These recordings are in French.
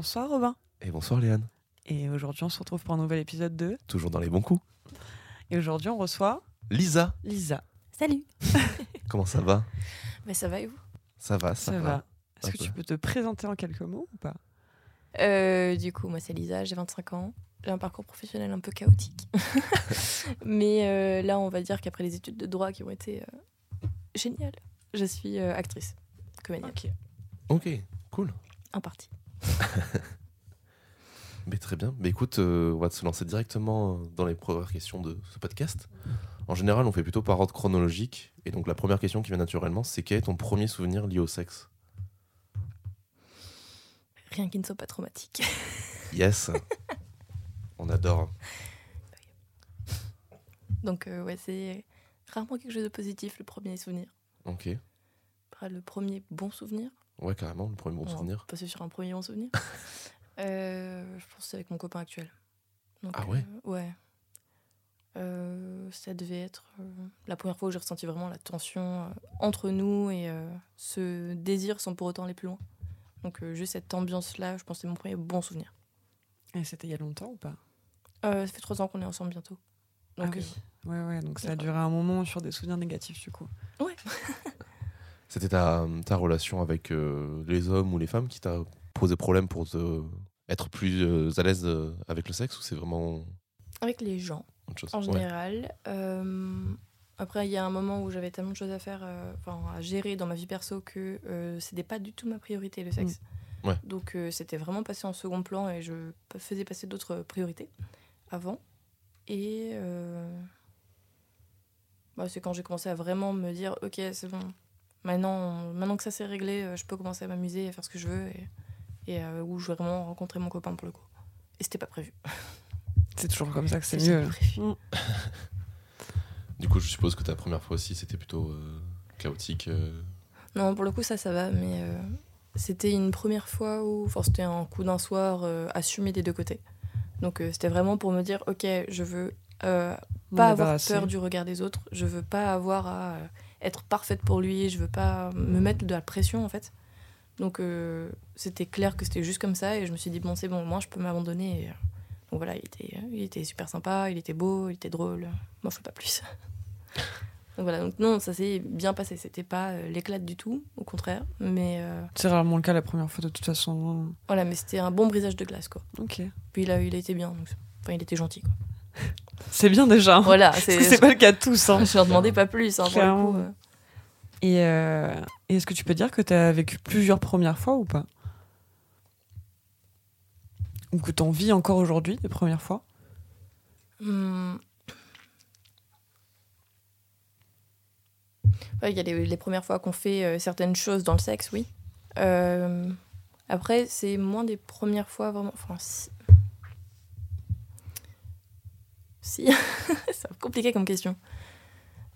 Bonsoir Robin. Et bonsoir Léane, Et aujourd'hui on se retrouve pour un nouvel épisode 2. toujours dans les bons coups. Et aujourd'hui on reçoit Lisa, Lisa. Salut. comment ça va? Mais ça va et vous? Ça va, ça, Ça, va. Est-ce que peu. tu peux te présenter en quelques mots ou pas? Euh, Du coup, moi c'est Lisa, j'ai 25 ans. J'ai un parcours professionnel un peu chaotique. Mais euh, là, on va dire qu'après les études de droit qui ont été euh, géniales, je suis euh, actrice, comédienne, Ok. Ok, cool. en partie. Mais très bien. Mais écoute, euh, on va se lancer directement dans les premières questions de ce podcast. En général, on fait plutôt par ordre chronologique. Et donc, la première question qui vient naturellement, c'est quel est ton premier souvenir lié au sexe? Rien qui ne soit pas traumatique. Yes On adore. Donc, euh, ouais, c'est rarement quelque chose de positif, le premier souvenir. Ok. Après, le premier bon souvenir. Ouais, carrément, le premier bon On souvenir. Passer sur un premier bon souvenir. Euh, je pense que c'est avec mon copain actuel. Donc, Ah ouais euh, Ouais? Euh, ça devait être euh, la première fois où j'ai ressenti vraiment la tension euh, entre nous et euh, ce désir sans pour autant aller plus loin. Donc euh, juste cette ambiance-là, je pense que c'est mon premier bon souvenir. Et c'était il y a longtemps ou pas? Euh, ça fait trois ans qu'on est ensemble bientôt. Donc, Ah oui. Ouais, ouais, donc ça a duré un moment sur des souvenirs négatifs du coup. C'était ta, ta relation avec euh, les hommes ou les femmes qui t'a posé problème pour te être plus euh, à l'aise euh, avec le sexe ou c'est vraiment avec les gens. en général. Après, il y a un moment où j'avais tellement de choses à faire, à gérer dans ma vie perso que c'était pas du tout ma priorité le sexe. Mm. Ouais. Donc c'était vraiment passé en second plan et je faisais passer d'autres priorités avant. Et bah, c'est quand j'ai commencé à vraiment me dire ok c'est bon, maintenant, maintenant que ça s'est réglé, euh, je peux commencer à m'amuser, à faire ce que je veux et, et euh, où je vais vraiment rencontrer mon copain pour le coup. Et c'était pas prévu. C'est toujours comme ça que c'est mieux. prévu. Du coup, je suppose que ta première fois aussi, c'était plutôt euh, chaotique. euh. Non, pour le coup, ça, ça va, mais euh, c'était une première fois où. Enfin, c'était un coup d'un soir euh, assumé des deux côtés. Donc, euh, c'était vraiment pour me dire ok, je veux euh, pas avoir peur du regard des autres, je veux pas avoir à euh, être parfaite pour lui, je veux pas me mettre de la pression, en fait. Donc, euh, c'était clair que c'était juste comme ça, et je me suis dit bon, c'est bon, moi, je peux m'abandonner. Et, euh, donc voilà, il était, il était super sympa, il était beau, il était drôle. Moi, je fais pas plus. donc voilà, donc non, ça s'est bien passé. C'était pas euh, l'éclate du tout, au contraire. Mais euh, C'est rarement le cas la première fois de toute façon. voilà, mais c'était un bon brisage de glace, quoi. Ok. Puis là, il a été bien. donc- Enfin, il était gentil, quoi. C'est bien déjà. Voilà, c'est. pas le cas de tous. hein. Je leur demandais pas plus, hein, pour le coup. euh. Et, euh, et est-ce que tu peux dire que tu as vécu plusieurs premières fois ou pas? Ou que tu en vis encore aujourd'hui des premières fois? Hmm. Ouais, Il y a les, les premières fois qu'on fait euh, certaines choses dans le sexe, oui. Euh, après, c'est moins des premières fois vraiment. Enfin, si. C'est compliqué comme question.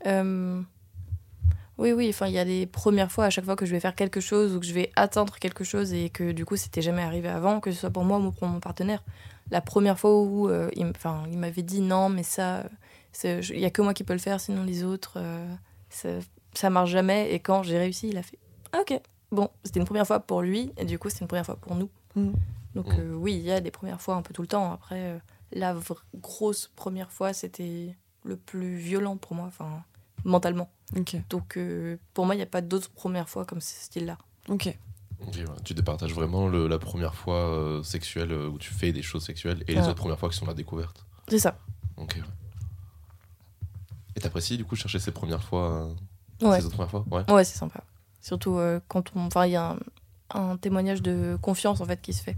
Euh, Oui, oui, enfin, il y a des premières fois à chaque fois que je vais faire quelque chose ou que je vais atteindre quelque chose et que du coup, c'était jamais arrivé avant, que ce soit pour moi ou pour mon partenaire. La première fois où euh, il, m- enfin, il m'avait dit non, mais ça, je- il y a que moi qui peux le faire, sinon les autres, euh, ça, ça marche jamais. Et quand j'ai réussi, il a fait ah, ok. Bon, c'était une première fois pour lui et du coup, c'était une première fois pour nous. Mm. Donc, Mm. euh, oui, il y a des premières fois un peu tout le temps. Après, euh, la grosse première fois, c'était le plus violent pour moi, enfin, mentalement. Donc, euh, pour moi, il n'y a pas d'autres premières fois comme ce style-là. Ok. Ok, ouais. Tu départages vraiment le- la première fois euh, sexuelle euh, où tu fais des choses sexuelles et les autres premières fois qui sont la découverte. C'est ça. Ok. ouais. Et t'apprécies du coup chercher ces premières fois euh, Ouais, Ces autres premières fois? Ouais. ouais c'est sympa. Surtout euh, quand on. Enfin, il y a un, un témoignage de confiance en fait qui se fait.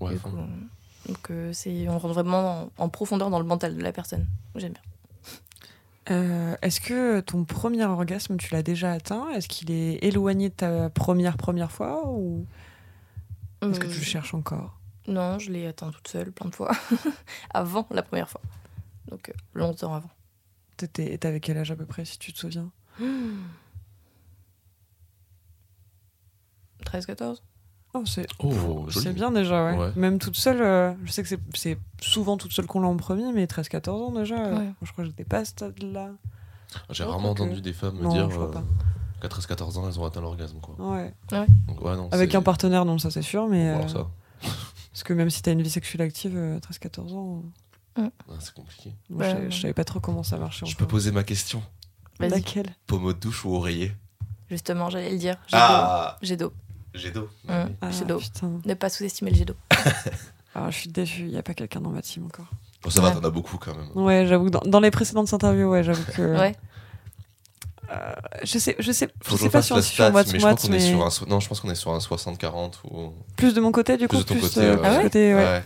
Ouais. Donc euh, c'est on rentre vraiment en, en profondeur dans le mental de la personne. J'aime bien. Euh, Est-ce que ton premier orgasme, tu l'as déjà atteint? Est-ce qu'il est éloigné de ta première première fois ou est-ce que tu Euh, le cherches encore? Non, je l'ai atteint toute seule plein de fois. avant la première fois. Donc euh, longtemps avant. T'étais- T'avais quel âge à peu près, si tu te souviens? 13-14 Oh, c'est Oh, c'est bien déjà, ouais. Ouais. Même toute seule, euh, je sais que c'est- c'est souvent toute seule qu'on l'a en premier, mais 13-14 ans déjà. euh, Ouais. je crois que j'étais pas à ce stade-là. J'ai Oh, rarement entendu des femmes me Non, dire je crois euh, pas. qu'à 13-14 ans, elles ont atteint l'orgasme. quoi. Ouais. Donc, ouais, non, Avec un partenaire, non, ça c'est sûr, mais. Euh, ça, Parce que même si t'as une vie sexuelle active, euh, 13-14 ans, ah, c'est compliqué. moi, Ouais, je, je savais pas trop comment ça marchait. Je peux poser ma question Vas-y. Laquelle? Pommeau de douche ou oreiller? Justement, j'allais le dire. Jet Ah d'eau. Jet d'eau. J'ai d'eau. Ah, jet d'eau. Ne pas sous-estimer le jet d'eau. Alors, je suis déçue, il n'y a pas quelqu'un dans ma team encore. Bon, ça va, Ouais. t'en as beaucoup quand même. Ouais, j'avoue que dans, dans les précédentes interviews, ouais, j'avoue que. Ouais. Euh, je sais, je sais, Faut je sais pas fasse si on la est sur stat, moite mais je pense moite, qu'on est mais sur un... so- Non, je pense qu'on est sur un 60-40 ou... plus de mon côté, du Plus coup, de ton plus côté, euh, Ah de ouais côté, ouais.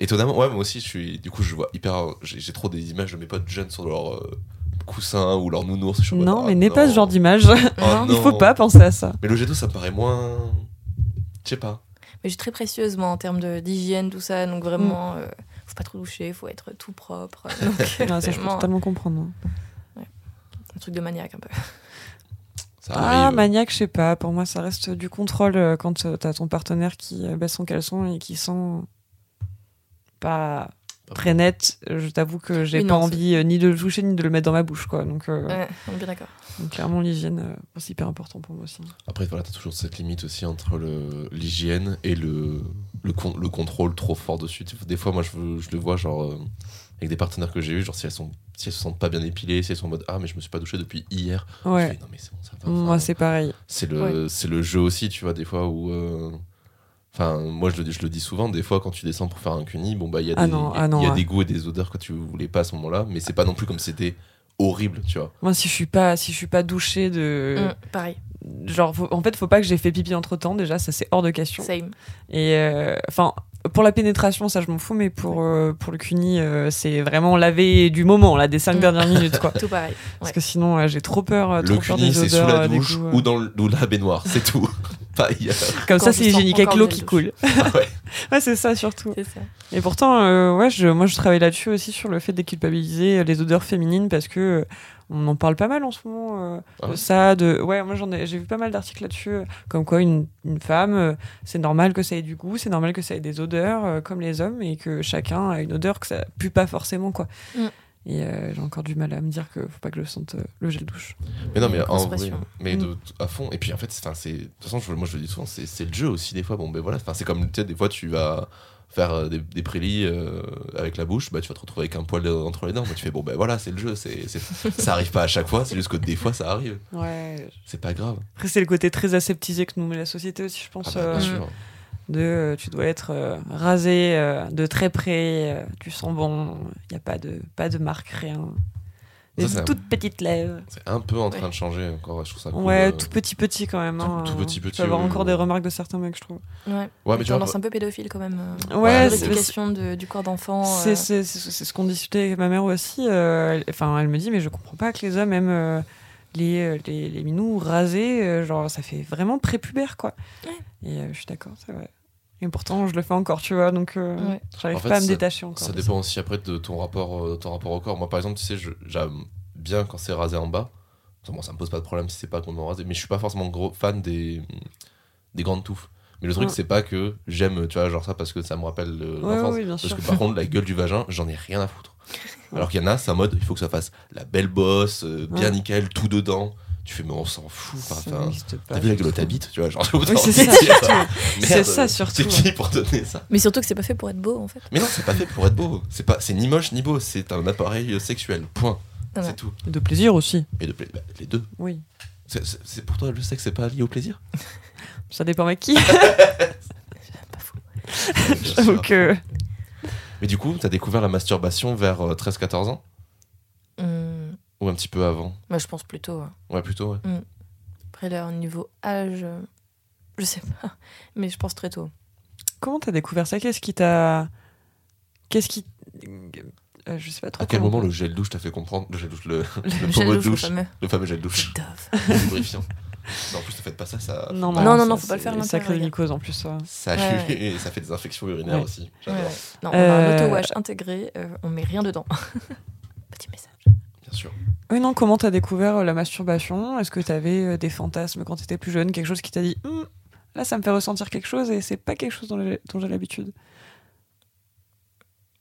Étonnamment, ouais, moi aussi, je suis... Du coup, je vois hyper... J'ai j'ai trop des images de mes potes jeunes sur leur euh, coussin ou leur nounours. je suis en mode, Non, ah, mais n'aie pas non. ce genre d'image. Non, Il faut non. pas penser à ça. Mais le jet d'eau, ça me paraît moins... Je sais pas. Mais je suis très précieuse, moi, en termes de- d'hygiène, tout ça. Donc vraiment, euh, faut pas trop doucher, faut être tout propre. Donc, Non, ça, je peux vraiment, totalement comprendre. un truc de maniaque un peu. Ça Ah, arrive. maniaque, je sais pas. Pour moi, ça reste du contrôle euh, quand euh, t'as ton partenaire qui euh, baisse son caleçon et qui sent pas Pas très net. Je t'avoue que j'ai Oui, pas non, envie euh, ni de le toucher ni de le mettre dans ma bouche, quoi. Donc, euh, Ouais, on est bien d'accord. donc clairement, l'hygiène, euh, c'est hyper important pour moi aussi. Après, voilà, t'as toujours cette limite aussi entre le- l'hygiène et le, le, con- le contrôle trop fort dessus. Des fois, moi, je, je le vois, genre, euh, avec des partenaires que j'ai eu, genre, si elles, sont, si elles se sentent pas bien épilées, si elles sont en mode Ah, mais je me suis pas douché depuis hier. Je Ouais. fais, non, mais c'est bon, ça va. Moi, c'est pareil. c'est le, c'est le jeu aussi, tu vois, des fois où. euh, Enfin, moi, je le, dis- je le dis souvent, des fois, quand tu descends pour faire un cuni, bon, bah, il y a, Ah des, non, il y a- ah non, il y a ouais. des goûts et des odeurs que tu voulais pas à ce moment-là, mais c'est pas non plus comme c'était horrible, tu vois. Moi, si je suis pas, si je suis pas douchée de, Hum, pareil, genre, faut- en fait, faut pas que j'ai fait pipi entre temps. Déjà, ça c'est hors de question. same. Et euh, enfin, pour la pénétration, ça je m'en fous, mais pour euh, pour le cuni, euh, c'est vraiment laver du moment, là, des cinq Mm. dernières minutes, quoi. Tout pareil. Parce que sinon, euh, j'ai trop peur, euh, Le trop peur cuni, c'est sous la douche goûts, euh. ou dans le- ou la baignoire, c'est tout. Pas ailleurs. Comme Quand ça, c'est hygiénique avec l'eau le qui coule. Ah ouais. ouais, c'est ça surtout. Ça. Et pourtant, euh, ouais, je, moi je travaille là-dessus aussi sur le fait de déculpabiliser les odeurs féminines parce que euh, on en parle pas mal en ce moment. euh, Ah ouais ça, de ouais, moi j'en ai, j'ai vu pas mal d'articles là-dessus, euh, comme quoi une, une femme, euh, c'est normal que ça ait du goût, c'est normal que ça ait des odeurs euh, comme les hommes et que chacun a une odeur que ça pue pas forcément quoi. Mm. Et euh, j'ai encore du mal à me dire que faut pas que je sente euh, le gel douche. Mais non, mais en vrai, mais Mm. de, à fond. Et puis en fait, c'est- de toute façon, je- moi je le dis souvent, c'est, c'est le jeu aussi des fois. Bon, ben voilà, enfin, c'est comme tu sais, des fois tu vas faire euh, des, des prélis euh, avec la bouche, bah tu vas te retrouver avec un poil entre les dents. Bah, tu fais bon, ben voilà, c'est le jeu. C'est, c'est- ça arrive pas à chaque fois, c'est juste que des fois ça arrive. Ouais. C'est pas grave. Après c'est le côté très aseptisé que nous met la société aussi, je Ah pense. bah, euh, bien sûr. De euh, tu dois être euh, rasé euh, de très près, euh, tu sens bon, il y a pas de pas de marque rien. Des Ça, toutes petites lèvres. C'est un peu en train Ouais. de changer encore. Je trouve ça cool. Ouais, euh. tout petit petit quand même. hein. tout petit, Tu vas avoir oui, encore oui. des remarques de certains mecs, je trouve. Ouais. Ouais, mais tu vois, tendance un peu pédophile quand même. Ouais, c'est- de- du corps d'enfant. C'est euh, c'est- c'est- c'est ce qu'on discutait avec ma mère aussi. euh, elle- Enfin, elle me dit, mais je comprends pas que les hommes aiment euh, les, les, les minous rasés. euh, genre, ça fait vraiment prépubère, quoi. Ouais. Et euh, je suis d'accord, c'est vrai. Et pourtant, je le fais encore, tu vois, donc euh, Ouais. j'arrive En fait, pas à me ça- détacher encore. Ça de dépend aussi après de ton rapport, euh, ton rapport au corps. Moi, par exemple, tu sais, je- j'aime bien quand c'est rasé en bas. Bon, ça me pose pas de problème si c'est pas complètement rasé, mais je suis pas forcément gros fan des, des grandes touffes. Mais le truc, Ouais. c'est pas que j'aime, tu vois, genre ça parce que ça me rappelle euh, Ouais, l'enfance. oui, bien parce sûr. que par contre, la gueule du vagin, j'en ai rien à foutre. Alors qu'il y en a, c'est en mode, il faut que ça fasse la belle bosse, euh, bien Ouais. nickel, tout dedans. Tu fais, mais on s'en fout. Enfin, T'as vu la gueule bite, tu vois, genre, Oui, c'est ça, surtout. C'est Merde, ça, surtout. C'est qui pour donner ça Mais surtout que c'est pas fait pour être beau en fait. mais non, c'est pas fait pour être beau. C'est pas, c'est ni moche ni beau. C'est un appareil sexuel. Point. C'est tout. De plaisir aussi, Et de pla- bah, les deux. oui. C'est, pour toi le sexe, c'est pas lié au plaisir. Ça dépend avec qui. Pas fou. Bien J'avoue que. Mais du coup, t'as découvert la masturbation vers euh, 13-14 ans Hum, ou un petit peu avant Moi, je pense plutôt. Ouais, plutôt, ouais. Après, là, au niveau âge, euh, je sais pas. Mais je pense très tôt. Comment t'as découvert ça? Qu'est-ce qui t'a. Qu'est-ce qui. Euh, je sais pas trop. À quel comment- moment le gel douche t'a fait comprendre Le gel douche, le, Le le gel pommeau de douche, le fameux. le fameux gel douche, Dove. le lubrifiant. Non, en plus, ne faites pas ça, ça. Non. Non, non, ça, non, faut pas le faire Ça crée l'intérieur. mycoses en plus. ça. Ça, Ouais, ça fait des infections urinaires Ouais. aussi. Ouais. Non, on a Euh, un auto-wash intégré, euh, on met rien dedans. Petit message. Bien sûr. Oui, non, comment t'as découvert euh, la masturbation? Est-ce que t'avais euh, des fantasmes quand t'étais plus jeune Quelque chose qui t'a dit Hum, là, ça me fait ressentir quelque chose et c'est pas quelque chose dont j'ai l'habitude?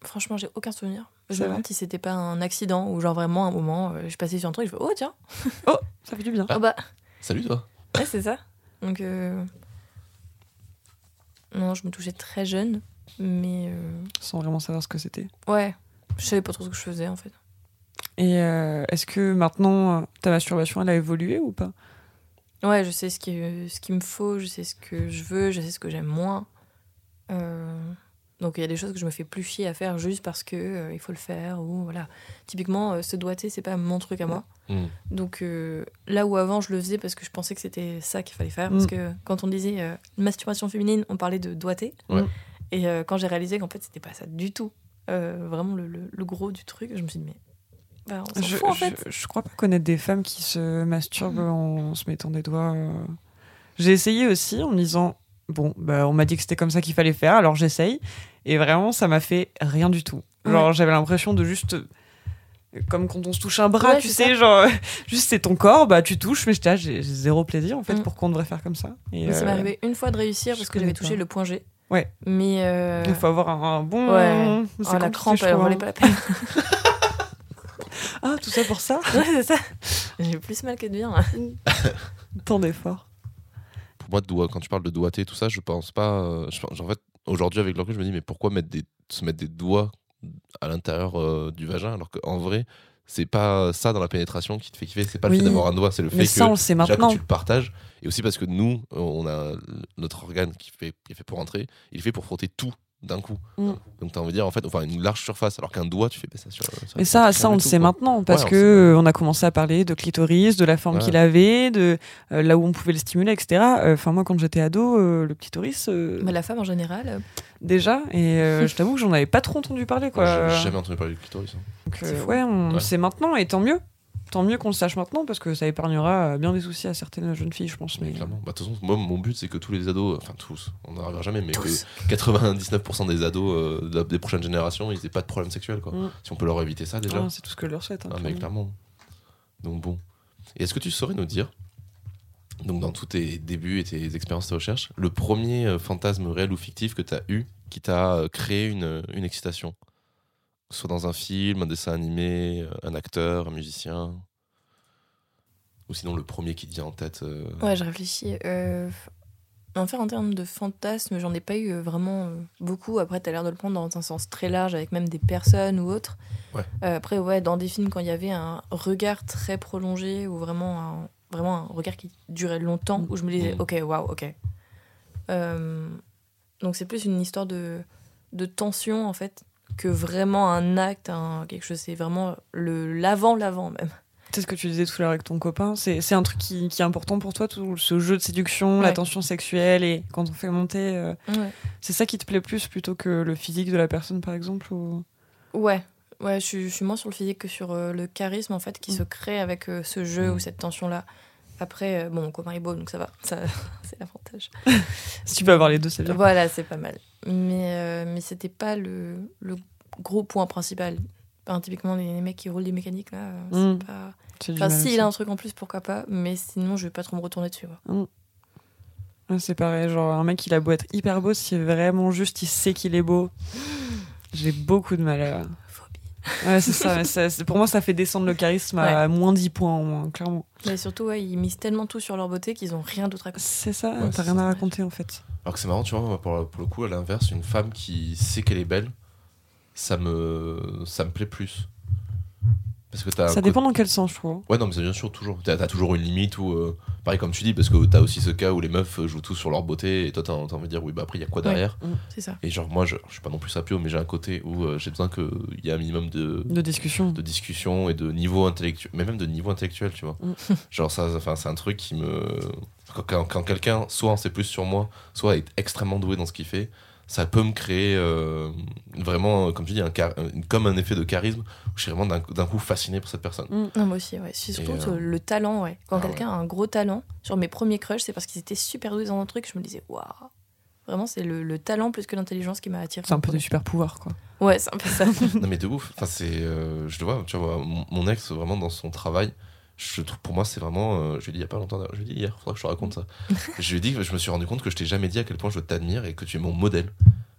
Franchement, j'ai aucun souvenir. Je me demande si c'était pas un accident ou genre vraiment un moment, euh, je passais sur un truc, je fais oh tiens, Ça fait du bien. Ah. oh bah, Salut toi. ouais, c'est ça. Donc, euh, non, je me touchais très jeune, mais euh, Sans vraiment savoir ce que c'était. ouais, je savais pas trop ce que je faisais en fait. Et euh, est-ce que maintenant, ta masturbation, elle a évolué ou pas? Ouais, je sais ce qui, ce qu'il me faut, je sais ce que je veux, je sais ce que j'aime moins. Euh, donc il y a des choses que je me fais plus chier à faire juste parce que euh, il faut le faire ou voilà. Typiquement, euh, se doiter, c'est pas mon truc à moi. Hmm. Donc euh, là où avant je le faisais parce que je pensais que c'était ça qu'il fallait faire, parce Mm. que quand on disait euh, masturbation féminine, on parlait de. Ouais. Et euh, quand j'ai réalisé qu'en fait c'était pas ça du tout, euh, vraiment le, le- le gros du truc, je me suis dit mais bah, on je, fout en je- fait. je crois pas connaître des femmes qui se masturbent en se mettant des doigts. euh. J'ai essayé aussi en me disant bon, bah, on m'a dit que c'était comme ça qu'il fallait faire, alors j'essaye. Et vraiment, ça m'a fait rien du tout. Genre, j'avais l'impression de juste. euh, Comme quand on se touche un bras, Ouais, tu sais, ça. genre, juste c'est ton corps, bah tu touches, mais là, j'ai j'ai zéro plaisir en fait, Mm. pourquoi on devrait faire comme ça Et, Mais Ça euh, m'est arrivé une fois de réussir parce que j'avais touché le point G. Ouais. Mais euh, Il faut avoir un, un bon. Ouais. oh, la crampe, elle valait pas la peine. Ah, tout ça pour ça ouais, c'est ça. J'ai plus mal que de bien. Tant d'efforts. Pour moi, doigt, quand tu parles de doigté, tout ça, je pense pas. euh, je pense- en fait, aujourd'hui, avec le recul, je me dis, mais pourquoi mettre des, se mettre des doigts à l'intérieur euh, du vagin alors qu'en vrai, c'est pas ça dans la pénétration qui te fait kiffer. C'est pas Oui. le fait d'avoir un doigt, c'est le Mais fait ça, on que le sait déjà que tu le partages. Et aussi parce que nous, euh, on a notre organe qui, fait, qui est fait pour rentrer, il est fait pour frotter tout d'un coup. Mm. Donc, tu as envie de dire, en fait, enfin, une large surface, alors qu'un doigt, tu fais ça sur. sur- Mais ça, ça on le sait quoi. maintenant parce Ouais, que on a commencé à parler de clitoris, de la forme Ouais. qu'il avait, de euh, là où on pouvait le stimuler, etc. Euh, Enfin moi, quand j'étais ado, euh, le clitoris euh, Mais la femme en général, euh, déjà, et euh, je t'avoue que j'en avais pas trop entendu parler quoi. J'ai jamais entendu parler du clitoris. hein. Donc, euh, ouais, on le Ouais. sait maintenant et tant mieux. Tant mieux qu'on le sache maintenant parce que ça épargnera euh, bien des soucis à certaines jeunes filles, je pense. Mais Mais clairement. Bah, de toute façon, moi, mon but, c'est que tous les ados, enfin tous, on n'arrivera jamais, mais tous. que 99% des ados euh, des prochaines générations, ils n'aient pas de problème sexuel. Quoi. Mm. Si on peut leur éviter ça déjà. Ah, c'est tout ce que je leur souhaite. hein, Ah, mais clairement. Donc bon. Et est-ce que tu saurais nous dire, donc dans tous tes débuts et tes expériences de recherche, le premier euh, fantasme réel ou fictif que tu as eu qui t'a euh, créé une, une excitation? Que ce soit dans un film, un dessin animé, euh, un acteur, un musicien Ou sinon le premier qui te vient en tête euh, Ouais, je réfléchis. Euh, en fait, en termes de fantasmes, j'en ai pas eu euh, vraiment beaucoup. Après, t'as l'air de le prendre dans un sens très large, avec même des personnes ou autres. Ouais. Euh, après, ouais, dans des films, quand il y avait un regard très prolongé ou vraiment un, vraiment un regard qui durait longtemps, où je me disais, Mm. ok, waouh, ok. Euh, donc, c'est plus une histoire de, de tension, en fait, que vraiment un acte, un, quelque chose. C'est vraiment le l'avant-l'avant, même. C'est ce que tu disais tout à l'heure avec ton copain. C'est c'est un truc qui, qui est important pour toi, tout ce jeu de séduction, la tension sexuelle et quand on fait monter. euh, Ouais. c'est ça qui te plaît plus plutôt que le physique de la personne, par exemple ou... Ouais, ouais, je suis, je suis moins sur le physique que sur euh, le charisme en fait qui Mm. se crée avec euh, ce jeu Mm. ou cette tension là. Après, bon, mon copain est beau donc ça va, ça, c'est l'avantage. Si tu peux avoir les deux, c'est bien. Voilà, c'est pas mal. Mais, euh, mais c'était pas le, le gros point principal. Enfin, typiquement, les, les mecs qui roulent des mécaniques là, euh, Mm. c'est pas. C'est du Enfin, s'il a un truc en plus, pourquoi pas, mais sinon, je vais pas trop me retourner dessus. quoi. Ouais, C'est pareil, genre un mec il a beau être hyper beau, si vraiment juste il sait qu'il est beau, j'ai beaucoup de mal à. Phobie. Ouais, c'est ça, mais ça- c'est- pour moi ça fait descendre le charisme à moins 10 points en moins, clairement. Mais surtout, ouais, ils misent tellement tout sur leur beauté qu'ils ont rien d'autre à côté. C'est ça, Ouais, t'as rien à raconter en fait. Alors que c'est marrant, tu vois, pour, pour le coup, à l'inverse, une femme qui sait qu'elle est belle, ça me, ça me plaît plus. Parce que t'as Ça dépend dans quel sens, je trouve. Ouais, non, mais c'est bien sûr, toujours. T'as as toujours une limite où. euh, pareil comme tu dis, parce que t'as aussi ce cas où les meufs jouent tout sur leur beauté et toi t'as t'as envie de dire oui, bah après il y a quoi derrière C'est ça. Et genre, moi je, je suis pas non plus sapio, mais j'ai un côté où euh, j'ai besoin qu'il y ait un minimum de, De discussion. de discussion et de niveau intellectuel, mais même de niveau intellectuel, tu vois. Mm. Genre, ça, enfin, c'est un truc qui me. Quand, quand- quand quelqu'un, soit en sait plus sur moi, soit est extrêmement doué dans ce qu'il fait, ça peut me créer euh, vraiment, euh, comme tu dis, un char- un- comme un effet de charisme, où je suis vraiment d'un coup fasciné pour cette personne. Non, moi aussi, ouais. C'est surtout euh, le talent, ouais. Quand ah quelqu'un a un gros talent, sur mes premiers crushs, c'est parce qu'ils étaient super doués dans un truc, je me disais, waouh. Vraiment, c'est le, le talent plus que l'intelligence qui m'a attiré. C'est un peu des super pouvoirs, quoi. Ouais, c'est un peu ça. non, mais de ouf. Enfin, c'est. euh, je le vois, tu vois, mon, mon ex, vraiment, dans son travail. Je pour moi, c'est vraiment. euh, je lui ai dit il y a pas longtemps, je lui ai dit hier, faudra que je te raconte ça. je lui ai dit que je me suis rendu compte que je t'ai jamais dit à quel point je t'admire et que tu es mon modèle.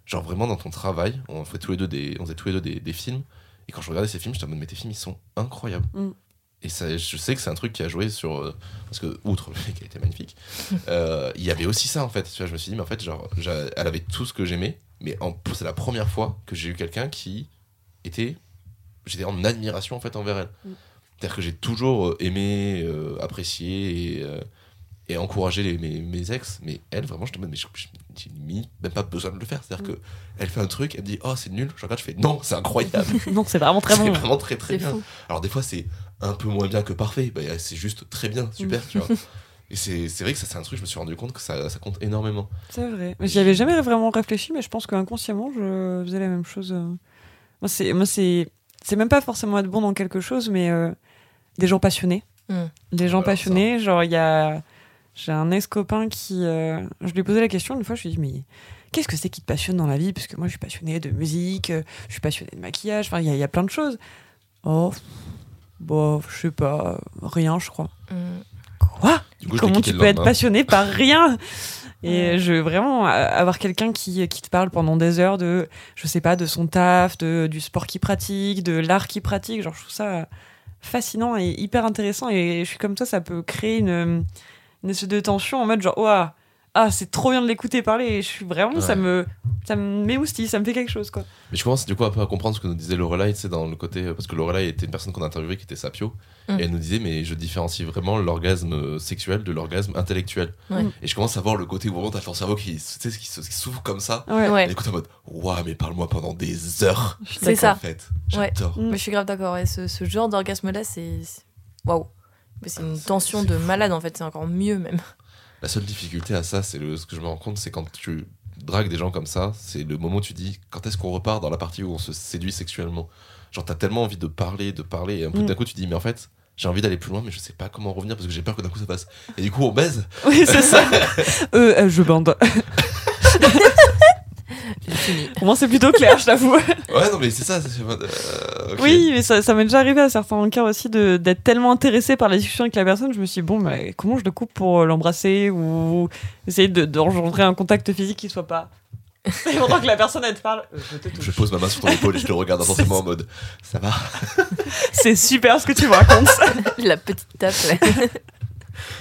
Genre, vraiment, dans ton travail, on fait tous les deux des, on faisait tous les deux des, des films. Et quand je regardais ces films, je me mode, mais tes films, ils sont incroyables. Mm. Et ça, je sais que c'est un truc qui a joué sur. euh, parce que, outre le fait qu'elle était magnifique, euh, il y avait aussi ça, en fait. Tu vois, je me suis dit, mais en fait, genre, elle avait tout ce que j'aimais. Mais en- c'est la première fois que j'ai eu quelqu'un qui était j'étais en admiration en fait envers elle. Mm. C'est-à-dire que j'ai toujours euh, aimé, euh, apprécié et, euh, et encouragé les- mes, mes ex, mais elle vraiment je te demande, mais j'ai même pas besoin de le faire. C'est-à-dire Mm. que elle fait un truc, elle me dit oh c'est nul, je regarde, je fais non c'est incroyable, non, c'est vraiment très c'est bon. vraiment très très C'est bien. fou. Alors des fois c'est un peu moins bien que parfait, bah, c'est juste très bien, super, tu vois. Et c'est c'est vrai que ça c'est un truc, je me suis rendu compte que ça, ça compte énormément. C'est vrai. Mais J'y avais jamais vraiment réfléchi, mais je pense qu'inconsciemment, je faisais la même chose. euh. Moi, c'est, c'est, c'est même pas forcément être bon dans quelque chose, mais euh, des gens passionnés. Mm. Des gens passionnés. Genre, il y a, j'ai un ex-copain qui, euh, je lui ai posé la question une fois, je lui ai dit, mais qu'est-ce que c'est qui te passionne dans la vie? Parce que moi, je suis passionnée de musique, euh, je suis passionnée de maquillage. Enfin, il y, a- il y a plein de choses. Oh, bon, je sais pas, rien, je crois. Mm. Quoi? Coup, Comment tu peux être passionné par rien? Et je veux vraiment avoir quelqu'un qui, qui te parle pendant des heures de, je sais pas, de son taf, de, du sport qu'il pratique, de l'art qu'il pratique. Genre, je trouve ça fascinant et hyper intéressant. Et je suis comme toi, ça peut créer une, une espèce de tension en mode genre, ouah, ah, c'est trop bien de l'écouter parler. Et je suis vraiment, ça me, ça me m'émoustille, ça me fait quelque chose, quoi. Mais je commence du coup un peu à comprendre ce que nous disait Lorelai, tu sais, dans le côté. Parce que Lorelai était une personne qu'on a interviewée qui était sapio. Mm. Et elle nous disait, mais je différencie vraiment l'orgasme sexuel de l'orgasme intellectuel. Ouais. Et je commence à voir le côté où vraiment t'as ton cerveau qui, tu sais, qui, s'ouvre comme ça. Ouais. Et écoute en mode, waouh, mais parle-moi pendant des heures. C'est ça. En fait, j'adore. Mm. Mais je suis grave d'accord, ouais. ce, ce genre d'orgasme-là, c'est. c'est- Waouh! Mais C'est une C'est- tension c'est de fou. malade en fait, c'est encore mieux même. La seule difficulté à ça, c'est ce que je me rends compte, c'est quand tu dragues des gens comme ça, c'est le moment où tu dis, quand est-ce qu'on repart dans la partie où on se séduit sexuellement? Genre, t'as tellement envie de parler, de parler, et un peu Mm. d'un coup, tu dis, mais en fait, j'ai envie d'aller plus loin, mais je sais pas comment revenir parce que j'ai peur que d'un coup ça passe. Et du coup, on baise. Oui, c'est ça. euh, euh, je bande. Fini. Pour moi, c'est plutôt clair, je t'avoue. Ouais, non, mais c'est ça. euh. Oui, mais ça, ça m'est déjà arrivé à certains cas aussi de- d'être tellement intéressé par la discussion avec la personne, je me suis dit, bon, mais comment je le coupe pour euh, l'embrasser ou essayer de- d'engendrer un contact physique qui soit pas. Et pendant que la personne elle te parle, euh, je te touche. Je pose ma main sur ton épaule et je te regarde intensément en mode, ça va? C'est super ce que tu me racontes. La petite tape, ouais.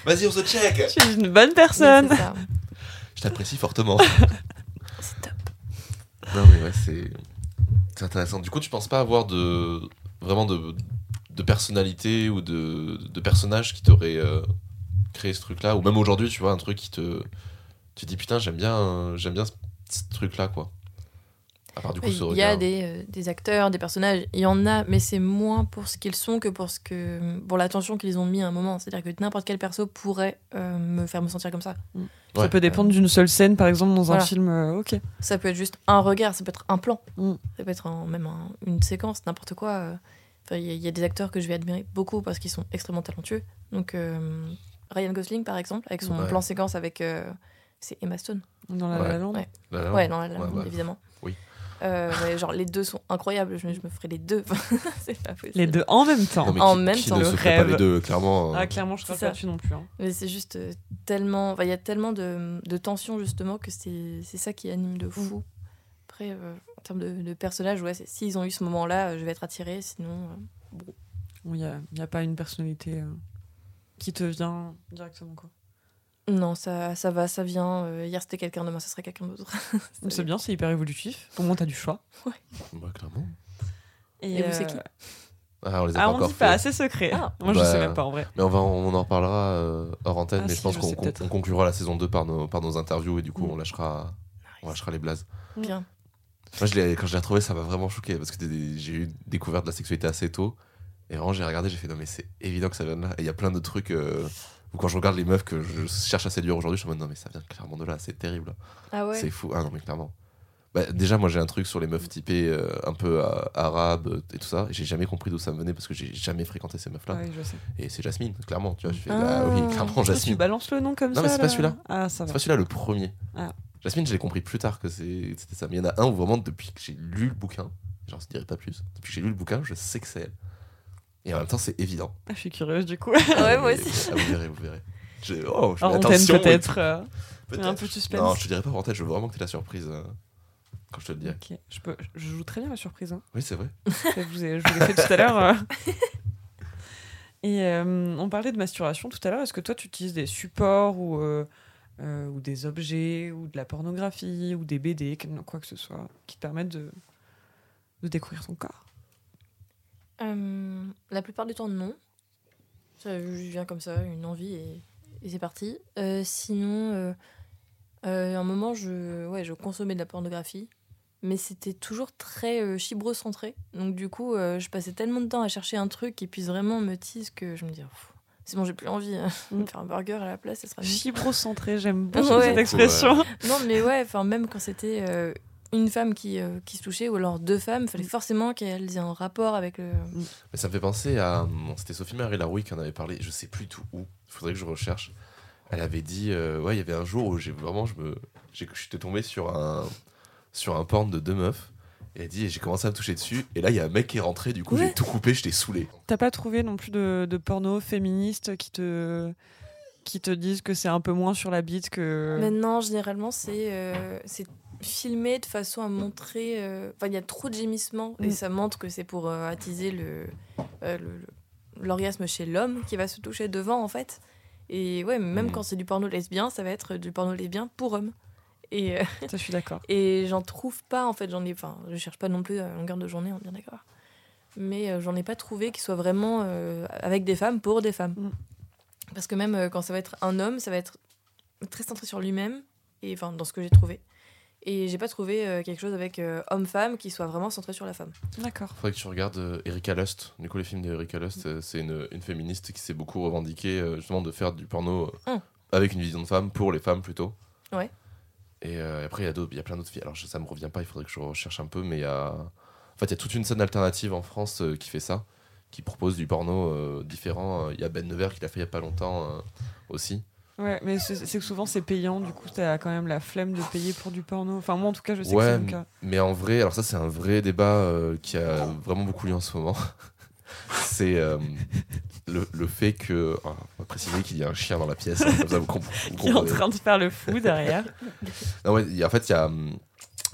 Vas-y, on se check tu es une bonne personne. Je t'apprécie fortement. Non, mais ouais, c'est. Intéressant. Du coup, tu penses pas avoir de. Vraiment de. Personnalité ou de, de personnage qui t'aurait euh, créé ce truc-là? Ou même aujourd'hui, tu vois, un truc qui te. Tu dis, putain, j'aime bien, j'aime bien ce, ce truc-là, quoi. À part du coup, ce Il y a des, euh, des acteurs, des personnages, il y en a, mais c'est moins pour ce qu'ils sont que pour, ce que, pour l'attention qu'ils ont mis à un moment. C'est-à-dire que n'importe quel perso pourrait euh, me faire me sentir comme ça. Ça Ouais. peut dépendre d'une seule scène, par exemple, dans un Voilà. film. euh, ok. Ça peut être juste un regard, ça peut être un plan, Mm. ça peut être un- même un- une séquence, n'importe quoi. Enfin, Il y, y a des acteurs que je vais admirer beaucoup parce qu'ils sont extrêmement talentueux. Donc euh, Ryan Gosling, par exemple, avec son Ouais. plan séquence avec... euh, c'est Emma Stone. Dans la, Ouais. La Land. Ouais. Dans la La Ouais, Land, ouais. évidemment. Oui. Euh, genre, les deux sont incroyables. Je me, je me ferai les deux. c'est pas possible. Les deux en même temps. Non, En même qui temps. ne Le se ferait pas rêve. les deux, clairement. euh, Ah, clairement, je ça. pas dessus non plus. hein. Mais c'est juste euh, tellement. Il y a tellement de, de tension, justement, que c'est c'est ça qui anime de fou. Après, euh, en termes de, de personnages, ouais, s'ils ont eu ce moment-là, euh, je vais être attirée. Sinon, euh, bon. Il n'y a, il y a pas une personnalité euh, qui te vient directement. quoi. Non, ça, ça va, ça vient. Euh, hier, c'était quelqu'un, demain, ce serait quelqu'un d'autre. C'est bien, c'est hyper évolutif. Au moins, t'as du choix. bah, clairement. Et vous, c'est qui? Ah, on les a Ah, pas on encore dit fait. pas, assez secret. Ah. Moi, je Bah, sais même pas en vrai. Mais on, va, on en reparlera euh, hors antenne, Ah, mais si, je pense je qu'on conclura la saison 2 par nos, par nos interviews et du coup Mm. on, lâchera, on lâchera les blazes. Bien. Moi, je l'ai- quand je l'ai retrouvé, ça m'a vraiment choqué parce que des- j'ai eu découvert de la sexualité assez tôt. Et vraiment, j'ai regardé, j'ai fait non, mais c'est évident que ça vient de là. Et il y a plein de trucs euh, où quand je regarde les meufs que je cherche à séduire aujourd'hui, je me dis non, mais ça vient clairement de là, c'est terrible. Ah ouais. C'est fou. Ah non, mais clairement. Bah, déjà, moi j'ai un truc sur les meufs typées euh, un peu euh, arabes et tout ça. J'ai jamais compris d'où ça venait parce que j'ai jamais fréquenté ces meufs-là. Ah oui, je sais. Et c'est Jasmine, clairement. Tu vois, je fais Ah. ah oui, clairement Toi, tu Jasmine. balances le nom comme Non, ça mais c'est pas là celui-là. Ah, ça C'est pas celui-là le premier. Ah. Jasmine, je l'ai compris plus tard que c'était ça. Mais il y en a un où vraiment, depuis que j'ai lu le bouquin, genre je dirais pas plus, depuis que j'ai lu le bouquin, je sais que c'est elle. Et en même temps, c'est évident. Ah, je suis curieuse du coup. Ouais, moi aussi. ah, vous verrez, vous verrez. Je, oh, je attention, peut-être. euh, Peut-être. un peu de suspense. Non, je te dirais pas en tête, je veux vraiment que tu la surprise euh, quand je te le dirai. Ok, je, peux, je joue très bien la surprise. Hein. Oui, c'est vrai. je vous ai, je vous l'ai fait tout à l'heure. euh. Et euh, on parlait de masturbation tout à l'heure. Est-ce que toi, tu utilises des supports ou, ou des objets ou de la pornographie ou des BD, quoi que ce soit, qui te permettent de, de découvrir ton corps? Euh, la plupart du temps, non. Ça vient comme ça, une envie et, et c'est parti. Euh, sinon, euh, euh, à un moment, je, ouais, je consommais de la pornographie, mais c'était toujours très euh, chibro-centré. Donc, du coup, euh, je passais tellement de temps à chercher un truc qui puisse vraiment me tease que je me dis, Pff, c'est bon, j'ai plus envie hein. Mm. faire un burger à la place, ça sera. Chibrocentré, j'aime beaucoup Ouais. cette expression. Non, mais ouais, enfin, même quand c'était euh, une femme qui, euh, qui se touchait ou alors deux femmes, il fallait forcément qu'elles aient un rapport avec le. Mais ça me fait penser à. C'était Sophie Marie Laroui qui en avait parlé, je sais plus tout où, il faudrait que je recherche. Elle avait dit. euh, ouais, il y avait un jour où j'ai vraiment. Je me, j'ai- j'étais tombé sur un, sur un porn de deux meufs. Et elle dit, et j'ai commencé à me toucher dessus. Et là, il y a un mec qui est rentré, du coup, Ouais. j'ai tout coupé, j'étais saoulé. T'as pas trouvé non plus de, de porno féministe qui te, qui te disent que c'est un peu moins sur la bite que. Maintenant, généralement, c'est euh, c'est filmé de façon à montrer. euh, Enfin, il y a trop de gémissements et Mm. ça montre que c'est pour euh, attiser le euh, le- l'orgasme chez l'homme qui va se toucher devant, en fait. Et ouais, même Mm. quand c'est du porno lesbien, ça va être du porno lesbien pour hommes. Et, euh, Ça, je suis d'accord. et j'en trouve pas, en fait. J'en ai. Enfin, je cherche pas non plus à longueur de journée, on est bien d'accord. Mais euh, j'en ai pas trouvé qui soit vraiment euh, avec des femmes pour des femmes. Mm. Parce que même euh, quand ça va être un homme, ça va être très centré sur lui-même, et enfin dans ce que j'ai trouvé. Et j'ai pas trouvé euh, quelque chose avec euh, homme-femme qui soit vraiment centré sur la femme. D'accord. Faudrait que tu regardes euh, Erika Lust. Du coup, les films d'Erika Lust, euh, c'est une, une féministe qui s'est beaucoup revendiquée euh, justement de faire du porno euh, Hum. avec une vision de femme pour les femmes plutôt. Ouais. Et euh, après, il y a d'autres, il y a plein d'autres filles. Alors, je- ça me revient pas, il faudrait que je recherche un peu, mais il y a. En fait, il y a toute une scène alternative en France euh, qui fait ça, qui propose du porno euh, différent. Il y a Ben Nevers qui l'a fait il y a pas longtemps euh, aussi. Ouais, mais c'est que souvent c'est payant, du coup t'as quand même la flemme de payer pour du porno. Enfin, moi en tout cas, je sais que c'est mon cas. mais en vrai, alors ça, c'est un vrai débat euh, qui a vraiment beaucoup lieu en ce moment. c'est euh, le, le fait que. oh, on va préciser qu'il y a un chien dans la pièce. hein, comme ça, vous comp- vous Qui est en comprenez. train de faire le fou derrière. Non, ouais, il y a- en fait, il y a hum,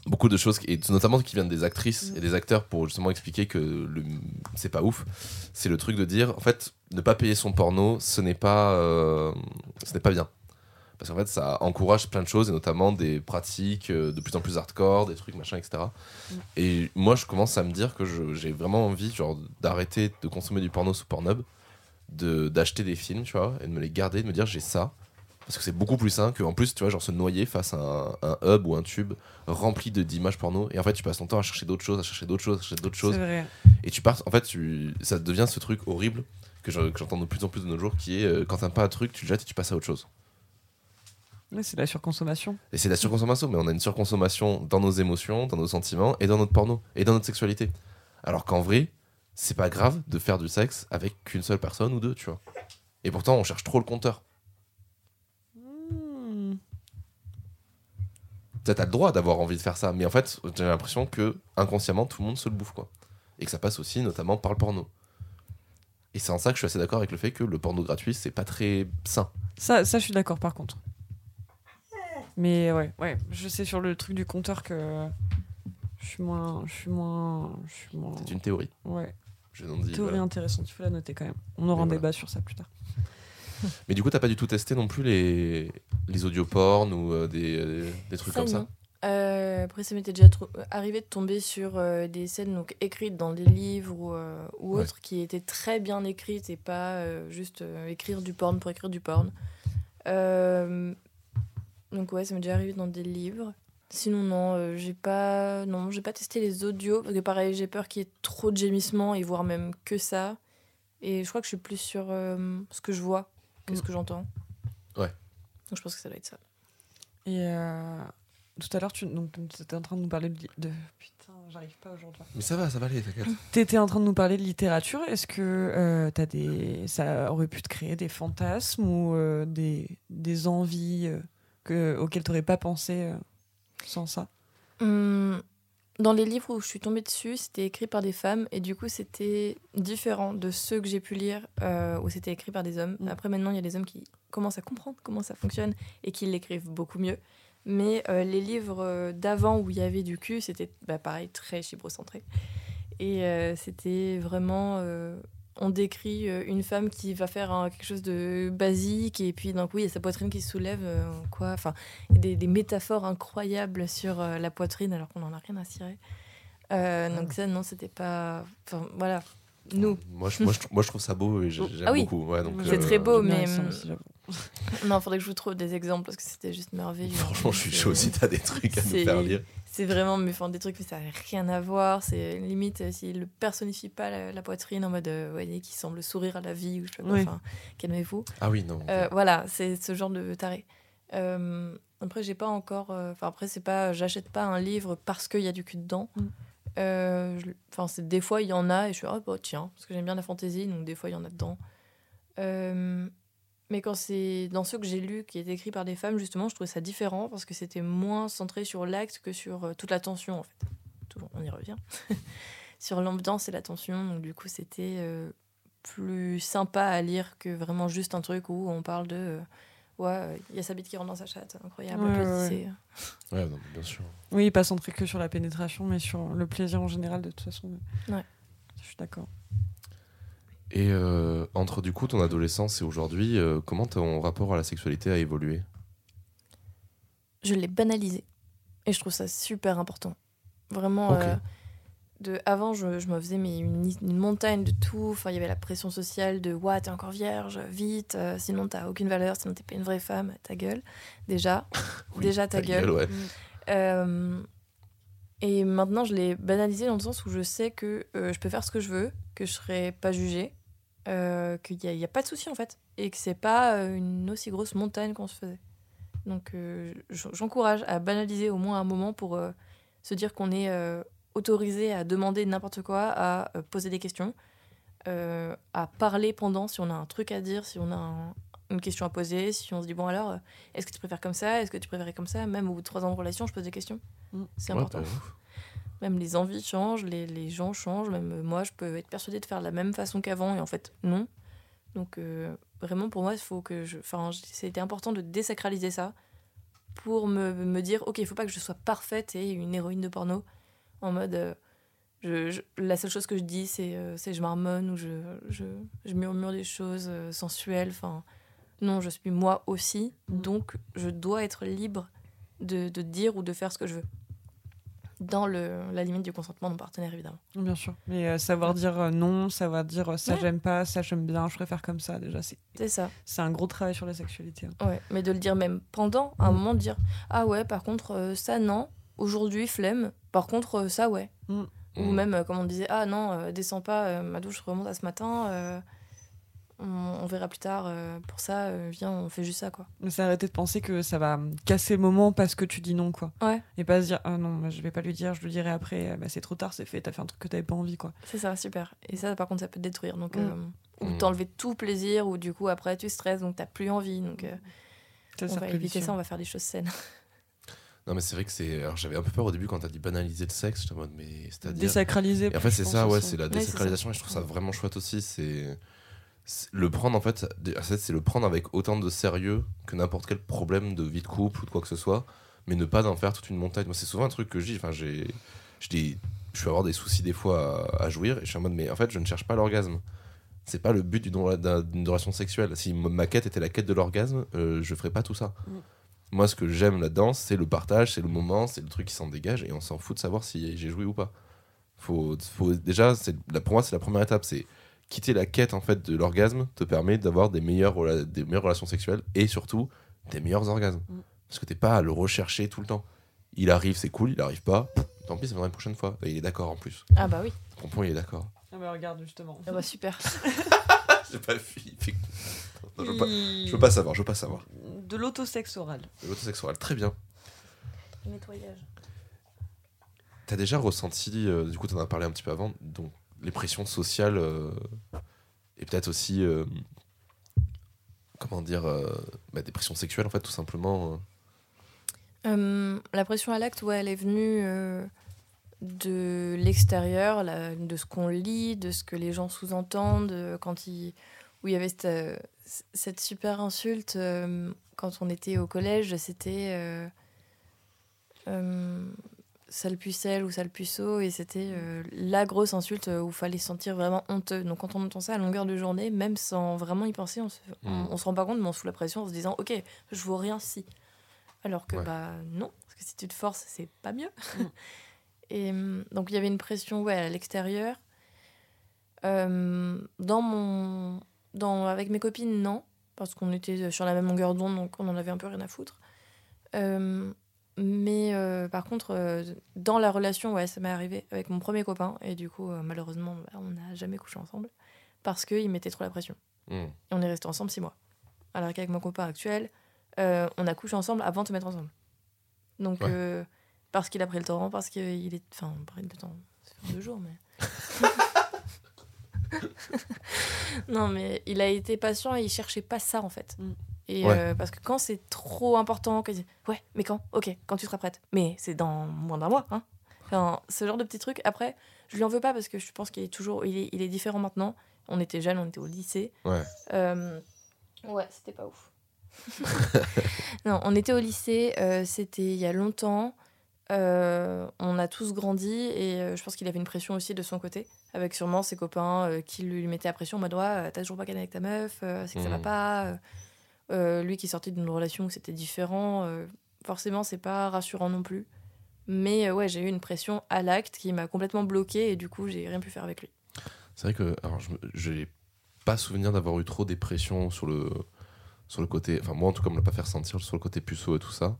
beaucoup de choses, et notamment qui viennent des actrices et des acteurs pour justement expliquer que le- c'est pas ouf. C'est le truc de dire, en fait, ne pas payer son porno, ce n'est pas, euh, ce n'est pas bien. Parce qu'en fait, ça encourage plein de choses, et notamment des pratiques euh, de plus en plus hardcore, des trucs machin, etc. Et moi, je commence à me dire que j'ai vraiment envie genre, d'arrêter de consommer du porno sous Pornhub, de- d'acheter des films, tu vois, et de me les garder, de me dire j'ai ça. Parce que c'est beaucoup plus sain qu'en plus, tu vois, genre se noyer face à un, un hub ou un tube rempli de- d'images porno. Et en fait, tu passes ton temps à chercher d'autres choses, à chercher d'autres choses, à chercher d'autres C'est choses. vrai. Et tu pars, en fait, tu, ça devient ce truc horrible que je- que j'entends de plus en plus de nos jours qui est euh, quand t'aimes pas un truc, tu le jettes et tu passes à autre chose. C'est la surconsommation. Et c'est la surconsommation, mais on a une surconsommation dans nos émotions, dans nos sentiments et dans notre porno et dans notre sexualité. Alors qu'en vrai, c'est pas grave de faire du sexe avec qu'une seule personne ou deux, tu vois. Et pourtant, on cherche trop le compteur. Peut-être t'as le droit d'avoir envie de faire ça, mais en fait, j'ai l'impression que inconsciemment, tout le monde se le bouffe, quoi. Et que ça passe aussi notamment par le porno. Et c'est en ça que je suis assez d'accord avec le fait que le porno gratuit, c'est pas très sain. Ça, ça, je suis d'accord par contre. Mais ouais, ouais, je sais sur le truc du compteur que je suis moins, je suis moins, je suis moins. C'est une théorie. Ouais, Je n'en dis, théorie voilà. intéressante. Il faut la noter quand même. On aura Mais un voilà. débat sur ça plus tard. Mais du coup, t'as pas du tout testé non plus les, les audios porn ou euh, des, euh, des trucs Ça, comme ça. Euh, après, ça m'était déjà tro- arrivé de tomber sur euh, des scènes donc, écrites dans des livres ou, euh, ou Ouais. autres qui étaient très bien écrites et pas euh, juste euh, écrire du porn pour écrire du porn. Euh, donc ouais, ça m'est déjà arrivé dans des livres. Sinon non, euh, j'ai pas non, j'ai pas testé les audios parce que pareil, j'ai peur qu'il y ait trop de gémissements et voire même que ça. Et je crois que je suis plus sur euh, ce que je vois que ce Mm. que j'entends. Ouais. Donc je pense que ça doit être ça. Et euh, tout à l'heure, tu étais en train de nous parler de. Putain, j'arrive pas aujourd'hui. Mais ça va, ça va aller, t'inquiète. Tu étais en train de nous parler de littérature. Est-ce que euh, t'as des... ça aurait pu te créer des fantasmes ou euh, des, des envies euh, que... auxquelles tu n'aurais pas pensé euh, sans ça? Hum, dans les livres où je suis tombée dessus, c'était écrit par des femmes et du coup c'était différent de ceux que j'ai pu lire euh, où c'était écrit par des hommes. Mm. Après maintenant il y a des hommes qui commencent à comprendre comment ça fonctionne et qui l'écrivent beaucoup mieux. Mais euh, les livres euh, d'avant où il y avait du cul, c'était bah, pareil très chibrocentré. Et euh, c'était vraiment... euh, on décrit une femme qui va faire quelque chose de basique et puis d'un coup il y a sa poitrine qui se soulève. euh, quoi. Enfin, des, des métaphores incroyables sur euh, la poitrine alors qu'on en a rien à cirer. Euh, donc ça, non, c'était pas... Enfin, voilà. Nous. Moi je, moi, je, trou- moi, je trouve ça beau et j'aime Ah oui. beaucoup. Ouais, C'est euh, très beau, J'aime mais-. Non, faudrait que je vous trouve des exemples parce que c'était juste merveilleux. Franchement, je suis chaud si t'as des trucs à nous faire lire. C'est vraiment mais, enfin, des trucs, mais ça n'a rien à voir. C'est limite euh, s'il ne personnifie pas la, la poitrine en mode, euh, vous voyez, qui semble sourire à la vie ou je sais pas. Oui. Enfin, calmez-vous. Ah oui, non. Euh, voilà, c'est ce genre de taré. Euh, après, j'ai pas encore. euh, Enfin, après, c'est pas. J'achète pas un livre parce qu'il y a du cul dedans. Mm. Euh, Enfin, c'est des fois il y en a et je suis ah bah tiens parce que j'aime bien la fantaisie donc des fois il y en a dedans. Euh, mais quand c'est dans ceux que j'ai lus qui étaient écrits par des femmes justement, je trouvais ça différent parce que c'était moins centré sur l'acte que sur euh, toute la tension en fait. Toujours, on y revient. sur l'ambiance et la tension donc du coup c'était euh, plus sympa à lire que vraiment juste un truc où on parle de euh, ouais, il y a sa bite qui rentre dans sa chatte, incroyable, Ouais, ouais, applaudissez. Ouais, non, bien sûr. Oui, pas centré que sur la pénétration, mais sur le plaisir en général, de toute façon. Ouais. Je suis d'accord. Et euh, entre du coup ton adolescence et aujourd'hui, euh, comment ton rapport à la sexualité a évolué? Je l'ai banalisé et je trouve ça super important. Vraiment, euh, de avant je, je me faisais mais une, une montagne de tout. Enfin, il y avait la pression sociale de ouais t'es encore vierge, vite, sinon t'as aucune valeur, sinon t'es pas une vraie femme, ta gueule. Déjà, Oui, déjà ta, gueule. ouais. Et maintenant, je l'ai banalisé dans le sens où je sais que je peux faire ce que je veux, que je serai pas jugée, euh, qu'il n'y a, il y a pas de souci en fait, et que c'est pas euh, une aussi grosse montagne qu'on se faisait. Donc, euh, j'encourage à banaliser au moins un moment pour euh, se dire qu'on est euh, autorisé à demander n'importe quoi, à poser des questions, euh, à parler pendant si on a un truc à dire, si on a un- une question à poser, si on se dit bon alors, est-ce que tu préfères comme ça, est-ce que tu préférais comme ça, même au bout de trois ans de relation, je pose des questions. Mm. C'est Ouais, important. bah. Même les envies changent, les, les gens changent, même euh, moi je peux être persuadée de faire la même façon qu'avant et en fait non. Donc euh, vraiment pour moi il faut que je... Enfin c'était important de désacraliser ça pour me, me dire ok il faut pas que je sois parfaite et une héroïne de porno en mode euh, je, je- la seule chose que je dis c'est euh, je marmonne ou je, je, je murmure des choses sensuelles enfin non je suis moi aussi Mm. donc je dois être libre de, de dire ou de faire ce que je veux dans le, la limite du consentement de mon partenaire évidemment Bien sûr. Mais euh, savoir dire euh, non, savoir dire euh, ça Ouais. j'aime pas, ça j'aime bien, je préfère comme ça, déjà, c'est c'est ça c'est un gros travail sur la sexualité. hein. Ouais, mais de le dire même pendant, à un Mm. moment de dire Ah ouais, par contre, euh, ça non, aujourd'hui flemme, par contre, euh, ça ouais. Ou Mm. même, euh, comme on disait Ah non, euh, descends pas, euh, ma douche remonte à ce matin, euh, on, on verra plus tard, euh, pour ça, euh, viens, on fait juste ça quoi. Mais c'est arrêter de penser que ça va casser le moment parce que tu dis non, quoi. Ouais. Et pas se dire, ah non, moi, je vais pas lui dire, je le dirai après, euh, bah, c'est trop tard, c'est fait, t'as fait un truc que t'avais pas envie, quoi. C'est ça, super. Et ça, par contre, ça peut te détruire. Donc, Mm. euh, ou Mm. t'enlever tout plaisir, ou du coup, après, tu stresses, donc t'as plus envie. Donc, euh, Ça, on va éviter vicieux. ça, on va faire des choses saines. Non, mais c'est vrai que c'est. Alors, j'avais un peu peur au début quand t'as dit banaliser le sexe. J'étais en mode, mais c'est-à-dire. Désacraliser. Et en fait, c'est ça, ouais, c'est la Ouais, désacralisation et je trouve ça vraiment chouette aussi. C'est- le prendre en fait, c'est le prendre avec autant de sérieux que n'importe quel problème de vie de couple ou de quoi que ce soit, mais ne pas en faire toute une montagne. Moi, c'est souvent un truc que je dis. Enfin, j'ai, j'ai des- je vais avoir des soucis des fois à, à jouir et je suis en mode, mais en fait, je ne cherche pas l'orgasme. C'est pas le but d'une d'un- d'une relation sexuelle. Si ma quête était la quête de l'orgasme, euh, je ferais pas tout ça. Mm. Moi, ce que j'aime là-dedans, c'est le partage, c'est le moment, c'est le truc qui s'en dégage, et on s'en fout de savoir si j'ai joué ou pas. Faut, faut déjà, c'est pour moi, c'est la première étape, c'est quitter la quête en fait de l'orgasme te permet d'avoir des meilleures, rela- des meilleures relations sexuelles et surtout des meilleurs orgasmes. Mm. Parce que t'es pas à le rechercher tout le temps. Il arrive, c'est cool, il arrive pas, tant pis, ça viendra une prochaine fois. Et il est d'accord en plus. Ah bah oui. Pompon, il est d'accord. Ah bah regarde justement. Ah bah super. J'ai pas il fait- Non, je, veux pas, je veux pas savoir, je veux pas savoir. De l'autosexe oral. L'autosexuel, très bien. Nettoyage. T'as déjà ressenti, euh, du coup, t'en as parlé un petit peu avant, donc les pressions sociales euh, et peut-être aussi, euh, comment dire, euh, bah, des pressions sexuelles en fait, tout simplement. la pression à l'acte, ouais, elle est venue de l'extérieur, de ce qu'on lit, de ce que les gens sous-entendent, quand ils, où il y avait cette, cette super insulte quand on était au collège, c'était sale pucelle ou sale puceau, et c'était euh, la grosse insulte où il fallait se sentir vraiment honteux. Donc quand on entend ça à longueur de journée, même sans vraiment y penser, on se, on, Mm. on se rend pas compte, mais on se fout la pression en se disant, ok, je vaux rien si. Alors que Ouais. bah non, parce que si tu te forces, c'est pas mieux. Mm. Et hum, donc il y avait une pression ouais, à l'extérieur. Euh, dans mon, dans, avec mes copines, non, parce qu'on était sur la même longueur d'onde, donc on en avait un peu rien à foutre. Euh, mais euh, par contre, euh, dans la relation, ouais, ça m'est arrivé avec mon premier copain, et du coup, euh, malheureusement, bah, on n'a jamais couché ensemble, parce qu'il mettait trop la pression. Mm. Et on est resté ensemble six mois. Alors qu'avec mon copain actuel, euh, on a couché ensemble avant de se mettre ensemble. Donc, Ouais. euh, parce qu'il a pris le temps, parce qu'il est. Enfin, pris le temps, ça fait deux jours, mais. non, mais il a été patient et il cherchait pas ça en fait. Mm. Et Ouais. euh, parce que quand c'est trop important, Ouais, mais quand? Ok, quand tu seras prête. Mais c'est dans moins d'un mois, hein. Enfin, ce genre de petits trucs. Après, je lui en veux pas parce que je pense qu'il est toujours. Il est, il est différent maintenant. On était jeunes, on était au lycée. Ouais. Euh, ouais, c'était pas ouf. non, on était au lycée, euh, c'était il y a longtemps. On a tous grandi et je pense qu'il avait une pression aussi de son côté, avec sûrement ses copains qui lui mettaient la pression en mode Ouais, t'as toujours pas gagné avec ta meuf, c'est que ça va Mhm. pas. Euh. Lui qui sortait d'une relation où c'était différent, euh, forcément c'est pas rassurant non plus. Mais euh, ouais, j'ai eu une pression à l'acte qui m'a complètement bloquée et du coup j'ai rien pu faire avec lui. C'est vrai que alors je j'ai pas souvenir d'avoir eu trop des pressions sur le sur le côté enfin moi en tout cas on me l'a pas fait ressentir sur le côté puceau et tout ça.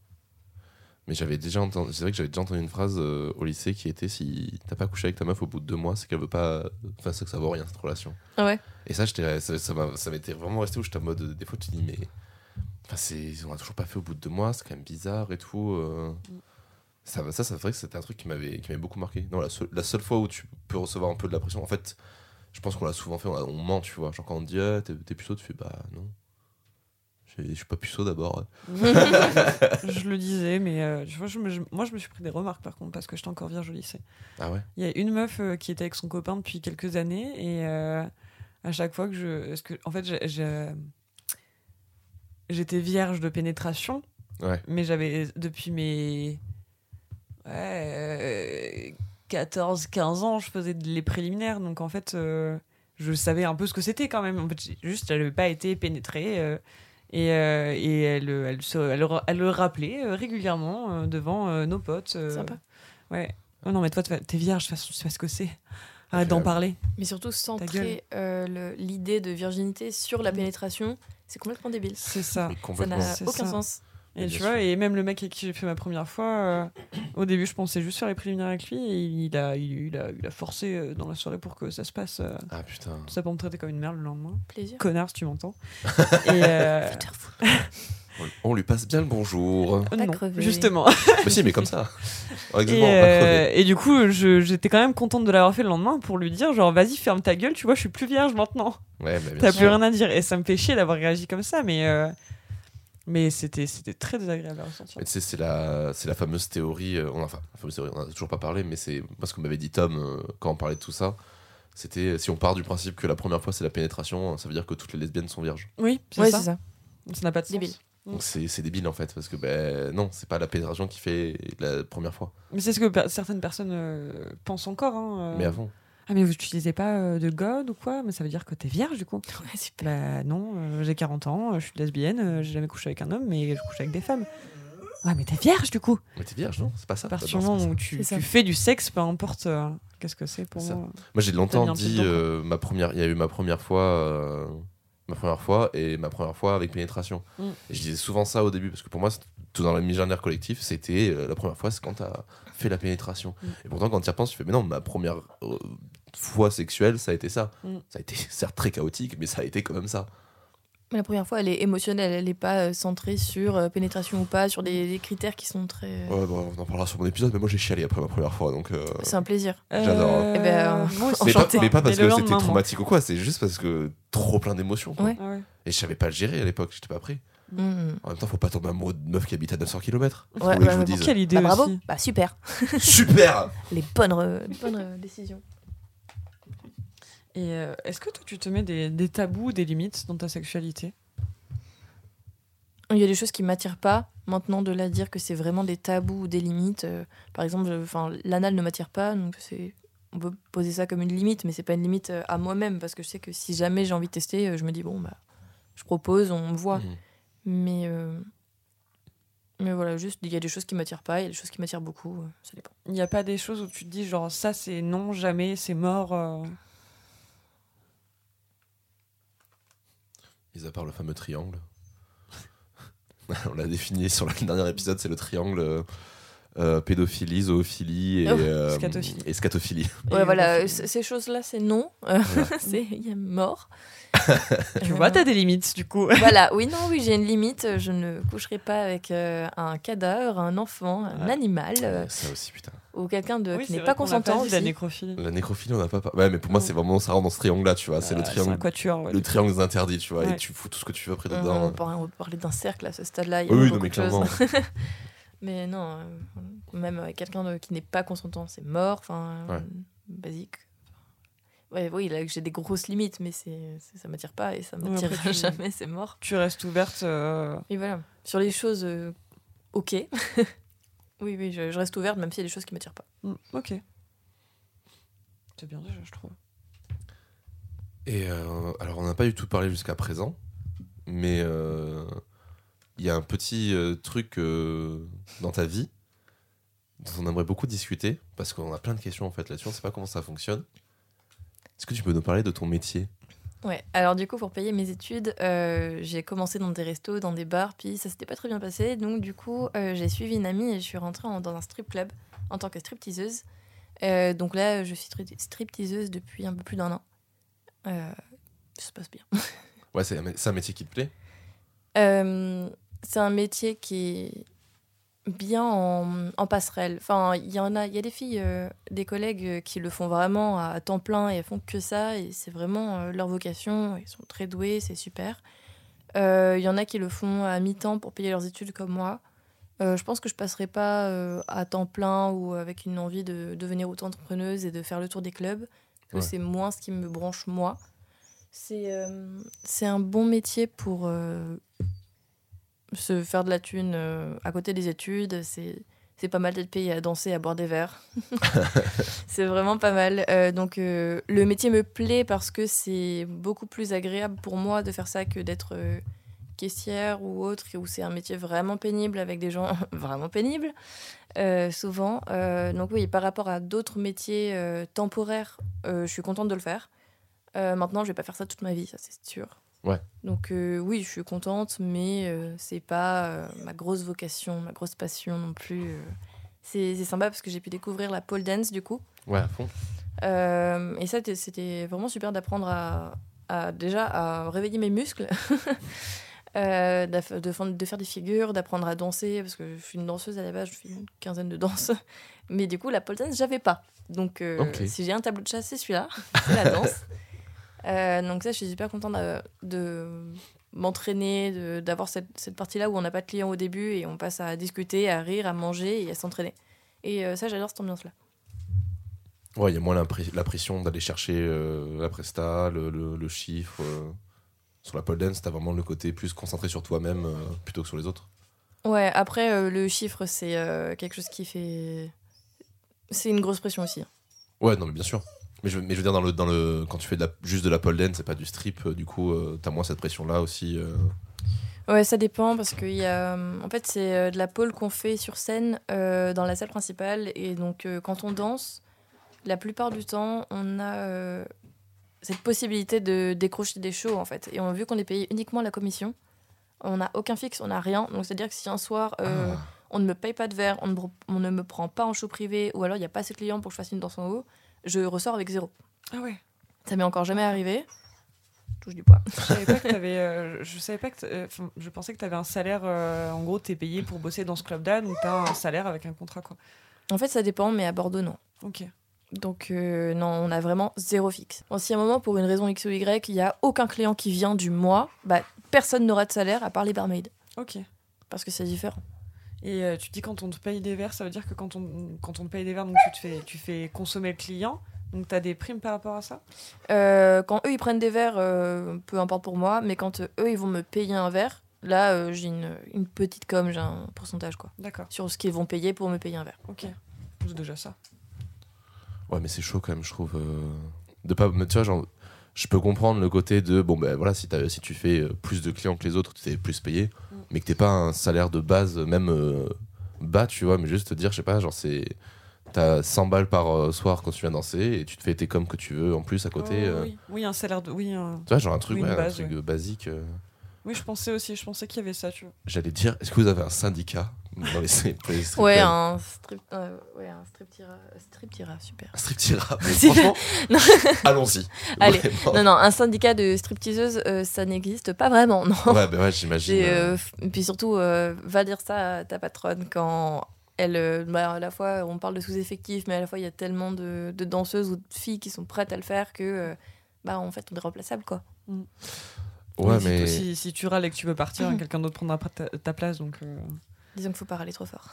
Mais j'avais déjà entendu c'est vrai que j'avais déjà entendu une phrase euh, au lycée qui était si t'as pas couché avec ta meuf au bout de deux mois, c'est qu'elle veut pas enfin c'est que ça vaut rien cette relation. Ah ouais Et ça ça ça m'a ça m'était vraiment resté où j'étais en mode des fois tu dis mais enfin c'est on a toujours pas fait au bout de deux mois, c'est quand même bizarre et tout euh. Ça, ça, c'est vrai que c'était un truc qui m'avait qui m'avait beaucoup marqué. Non, la, seule- la seule fois où tu peux recevoir un peu de la pression, en fait, je pense qu'on l'a souvent fait, on ment, tu vois. Genre quand on te dit, ah, t'es t'es puceau, tu fais, bah non. Je suis pas puceau d'abord. je le disais, mais euh, je me- je- moi je me suis pris des remarques par contre parce que j'étais encore vierge au lycée. Ah ouais? Il y a une meuf euh, qui était avec son copain depuis quelques années et euh, à chaque fois que je. Parce que, en fait, j'ai- j'étais vierge de pénétration, Ouais. mais j'avais depuis mes. Ouais. 14-15 ans, je faisais les préliminaires, donc en fait, euh, je savais un peu ce que c'était quand même. En fait, juste, n'avait pas été pénétrée. euh, et, euh, et elle, elle, se- elle, le- elle le rappelait euh, régulièrement euh, devant euh, nos potes. euh, Sympa. Ouais. Oh non, mais toi, t'es vierge, de toute façon, tu sais ce que c'est. Arrête d'en parler. Mais surtout centrer euh, l'idée de virginité sur la Mm. pénétration, c'est complètement débile. C'est ça. Ça n'a aucun ça. sens. Et tu sûr. vois, et même le mec avec qui j'ai fait ma première fois, euh, au début, je pensais juste faire les préliminaires avec lui, et il a, il, il a, il a forcé euh, dans la soirée pour que ça se passe. euh, Ah putain. tout ça pour me traiter comme une merde le lendemain. Plaisir. Connard, si tu m'entends. et euh, On, on lui passe bien le bonjour. non, crever. justement. mais si, mais comme ça. Et, Exactement, pas euh, et du coup, j'étais quand même contente de l'avoir fait le lendemain pour lui dire genre, vas-y, ferme ta gueule, tu vois, je suis plus vierge maintenant. Ouais, mais bien T'as plus rien à dire. Et ça me fait chier d'avoir réagi comme ça, mais, euh, mais c'était c'était très désagréable à ressentir. C'est la, c'est la fameuse théorie, euh, on, enfin, la fameuse théorie, on en a toujours pas parlé, mais c'est parce qu'on m'avait dit Tom euh, quand on parlait de tout ça. C'était si on part du principe que la première fois c'est la pénétration, ça veut dire que toutes les lesbiennes sont vierges. Oui, c'est Ouais, ça. c'est ça. Ça n'a pas de sens. Débile. Donc c'est c'est débile en fait, parce que ben non, c'est pas la pénétration qui fait la première fois. Mais c'est ce que certaines personnes euh, pensent encore. hein, euh. Mais avant. Ah, mais vous n'utilisez pas euh, de God ou quoi? Mais ça veut dire que t'es vierge du coup Ouais, super. Bah non, euh, j'ai 40 ans, euh, je suis lesbienne, euh, j'ai jamais couché avec un homme, mais je couche avec des femmes. Ouais, mais t'es vierge du coup. Mais t'es vierge, non? C'est pas ça À partir Non, du moment où tu, fais du sexe, peu importe euh, qu'est-ce que c'est pour ça. moi. Moi, j'ai longtemps un dit dedans, quoi. euh, ma première. Il y a eu ma première fois, euh, ma première fois et ma première fois avec pénétration. Mm. Et je disais souvent ça au début parce que pour moi, c'est- tout dans l'imaginaire collectif, c'était euh, la première fois, c'est quand t'as fait la pénétration. Mm. Et pourtant, quand tu y repenses, tu fais mais non, ma première euh, fois sexuelle, ça a été ça. Mm. Ça a été certes très chaotique, mais ça a été quand même ça. Mais la première fois, elle est émotionnelle, elle n'est pas euh, centrée sur euh, pénétration ou pas, sur des, des critères qui sont très. Ouais, bon, on en parlera sur mon épisode, mais moi j'ai chialé après ma première fois, donc. euh, C'est un plaisir. J'adore. Euh, Eh ben, Mais pas, Enchanté. mais pas parce Mais que c'était moi. traumatique ou quoi, c'est juste parce que trop plein d'émotions. Ouais. Ah ouais. Et je savais pas le gérer à l'époque, j'étais pas prêt. Mhm. En même temps, faut pas tomber amoureux de meuf qui habite à 900 km. Ouais, je vous dise. Quelle idée Bah, bravo, aussi. bah super. Super Les bonnes, re- les bonnes euh, décisions. Et euh, est-ce que toi, tu te mets des, des tabous, des limites dans ta sexualité? Il y a des choses qui m'attirent pas. Maintenant, de là dire que c'est vraiment des tabous ou des limites. euh, par exemple, je- enfin, l'anal ne m'attire pas, donc c'est. On peut poser ça comme une limite, mais c'est pas une limite euh, à moi-même parce que je sais que si jamais j'ai envie de tester, je me dis bon bah, je propose, on voit. Mhm. Mais euh, mais voilà, juste il y a des choses qui m'attirent pas, il y a des choses qui m'attirent beaucoup, ça dépend. Il n'y a pas des choses où tu te dis, genre, ça, c'est non, jamais, c'est mort. euh. Mis à part le fameux triangle. On l'a défini sur le dernier épisode, c'est le triangle euh, euh, pédophilie, zoophilie et, Oh, euh, scatophilie. et scatophilie. Ouais, Et voilà, euh, ces choses-là, c'est non, Euh, Voilà. c'est il y a mort. Tu Euh, vois, t'as des limites, du coup. Voilà, oui, non, oui, j'ai une limite. Je ne coucherai pas avec euh, un cadavre, un enfant, un Ouais. animal euh, Ouais, ça aussi, putain. ou quelqu'un de Oui, qui c'est n'est pas consentant. dit, la nécrophilie. La nécrophilie, on n'a pas. Ouais, mais pour moi, c'est vraiment ça rentre dans ce triangle-là, tu vois. C'est le Euh, triangle. un quatuor, ouais, le triangle des interdits, tu vois. Ouais. Et tu fous tout ce que tu veux près On, dedans. on peut, on peut parler d'un cercle à ce stade-là. Oui, oui, non, mais clairement. Mais non, euh, même avec quelqu'un qui n'est pas consentant, c'est mort. Enfin, Ouais. euh, basique. Ouais, oui, là, j'ai des grosses limites, mais c'est, c'est- ça m'attire pas et ça Ouais, m'attirera jamais, c'est mort. Tu restes ouverte. euh, Et voilà. Sur les choses, euh, ok. oui, oui, je, je reste ouverte, même s'il y a des choses qui m'attirent pas. mm, Ok. C'est bien déjà, je trouve. Et euh, alors, on n'a pas du tout parlé jusqu'à présent, mais euh, il y a un petit euh, truc euh, dans ta vie dont on aimerait beaucoup discuter, parce qu'on a plein de questions en fait là-dessus, on ne sait pas comment ça fonctionne. Est-ce que tu peux nous parler de ton métier? Ouais, alors du coup, pour payer mes études, euh, j'ai commencé dans des restos, dans des bars, puis ça s'était pas très bien passé. Donc, du coup, euh, j'ai suivi une amie et je suis rentrée en- dans un strip club en tant que stripteaseuse. Euh, donc là, je suis stri- stripteaseuse depuis un peu plus d'un an. Ça se passe bien. Ouais, c'est un, métier qui te plaît? C'est un métier qui est bien en, en passerelle. Enfin, il y en a, il y a des filles, euh, des collègues euh, qui le font vraiment à temps plein et elles font que ça et c'est vraiment euh, leur vocation. Ils sont très doués, c'est super. Il y en a qui le font à mi-temps pour payer leurs études comme moi. Je pense que je passerai pas à temps plein ou avec une envie de devenir auto-entrepreneuse et de faire le tour des clubs. parce que Ouais. C'est moins ce qui me branche moi. C'est euh, un bon métier pour euh, se faire de la thune euh, à côté des études. C'est c'est pas mal d'être payé à danser, à boire des verres. c'est vraiment pas mal. Euh, donc euh, le métier me plaît parce que c'est beaucoup plus agréable pour moi de faire ça que d'être euh, caissière ou autre, où c'est un métier vraiment pénible avec des gens vraiment pénibles, souvent. Donc oui, par rapport à d'autres métiers temporaires, je suis contente de le faire. Maintenant, je vais pas faire ça toute ma vie, ça c'est sûr. Ouais. Donc euh, oui, je suis contente, mais euh, c'est pas euh, ma grosse vocation, ma grosse passion non plus. euh. C'est c'est sympa parce que j'ai pu découvrir la pole dance du coup. Ouais, à fond. Et ça, t- c'était vraiment super d'apprendre à, à- déjà à réveiller mes muscles, de, fa- de faire des figures, d'apprendre à danser, parce que je suis une danseuse à la base, je fais une quinzaine de danses. Mais du coup, la pole dance, j'avais pas. Donc, si j'ai un tableau de chasse, c'est celui-là, c'est la danse. Euh, donc ça, je suis super contente de, de m'entraîner, d'avoir cette, cette partie-là où on n'a pas de clients au début et on passe à discuter, à rire, à manger et à s'entraîner. Et euh, ça, j'adore cette ambiance-là. Ouais, il y a moins la pression d'aller chercher euh, la presta, le, le- le chiffre. Sur la pole dance, t'as vraiment le côté plus concentré sur toi-même plutôt que sur les autres. Ouais, après, le chiffre, c'est quelque chose qui fait. C'est une grosse pression aussi. Ouais, non, mais bien sûr. Mais je, mais je veux dire, dans le, dans le, quand tu fais de la- juste de la pole dance, c'est pas du strip, euh, du coup, euh, t'as moins cette pression-là aussi. euh. Ouais, ça dépend parce que y a, euh, en fait, c'est de la pole qu'on fait sur scène euh, dans la salle principale. Et donc, quand on danse, la plupart du temps, on a cette possibilité de décrocher des shows, en fait. Et on, vu qu'on est payé uniquement la commission, on n'a aucun fixe, on n'a rien. Donc, c'est-à-dire que si un soir, Ah. on ne me paye pas de verre, on ne, me- on ne me prend pas en show privé, ou alors il n'y a pas assez de clients pour que je fasse une danse en haut, je ressors avec zéro. Ah ouais. Ça m'est encore jamais arrivé. Touche du bois. Je savais pas que t'avais. euh, je savais pas que. t'- euh, je pensais que t'avais un salaire. euh, en gros, t'es payé pour bosser dans ce club-là, donc t'as un salaire avec un contrat, quoi. En fait, ça dépend, mais à Bordeaux, non. Ok. Donc euh, non, on a vraiment zéro fixe. Bon, si à un moment, pour une raison X ou Y, il n'y a aucun client qui vient du mois, bah, personne n'aura de salaire à part les barmaids. Ok. Parce que c'est différent. Et euh, tu dis quand on te paye des verres, ça veut dire que quand on, quand on te paye des verres, donc tu, te fais, tu fais consommer le client. Donc t'as des primes par rapport à ça? Euh, quand eux, ils prennent des verres, euh, peu importe pour moi, mais quand euh, eux, ils vont me payer un verre, là, euh, j'ai une, une petite com, j'ai un pourcentage, quoi, D'accord. sur ce qu'ils vont payer pour me payer un verre. Ok. C'est déjà ça. Ouais, mais c'est chaud quand même, je trouve. euh, De pas, mais tu vois, genre, je peux comprendre le côté de bon, ben voilà, si, t'as- si tu fais plus de clients que les autres, tu t'es plus payé. Mais que t'es pas un salaire de base, même euh, bas, tu vois, mais juste te dire, je sais pas, genre, c'est. T'as 100 balles par euh, soir quand tu viens danser et tu te fais tes coms que tu veux en plus à côté. Oh, euh, oui. oui, un salaire de. Oui, un- Tu vois, genre un truc, Oui, une ouais, un base, truc ouais. basique. oui, je pensais aussi. Je pensais qu'il y avait ça, tu vois. J'allais dire, est-ce que vous avez un syndicat? Dans les, pour les strip Ouais, un strip, euh, ouais, un strip tira, strip tira, super. Un strip tira. Allons-y. Allez. Vraiment. Non, non, un syndicat de stripteaseuses, euh, ça n'existe pas vraiment, non. Ouais, bah ouais, j'imagine. C'est, euh, euh, et puis surtout, euh, va dire ça à ta patronne quand elle, euh, bah, à la fois, on parle de sous-effectif, mais à la fois, il y a tellement de, de danseuses ou de filles qui sont prêtes à le faire que, euh, bah, en fait, on est remplaçable, quoi. Ouais, Oui, si- mais. Si, si tu râles et que tu veux partir, quelqu'un d'autre prendra ta, ta place. Donc, euh, Disons qu'il faut pas râler trop fort.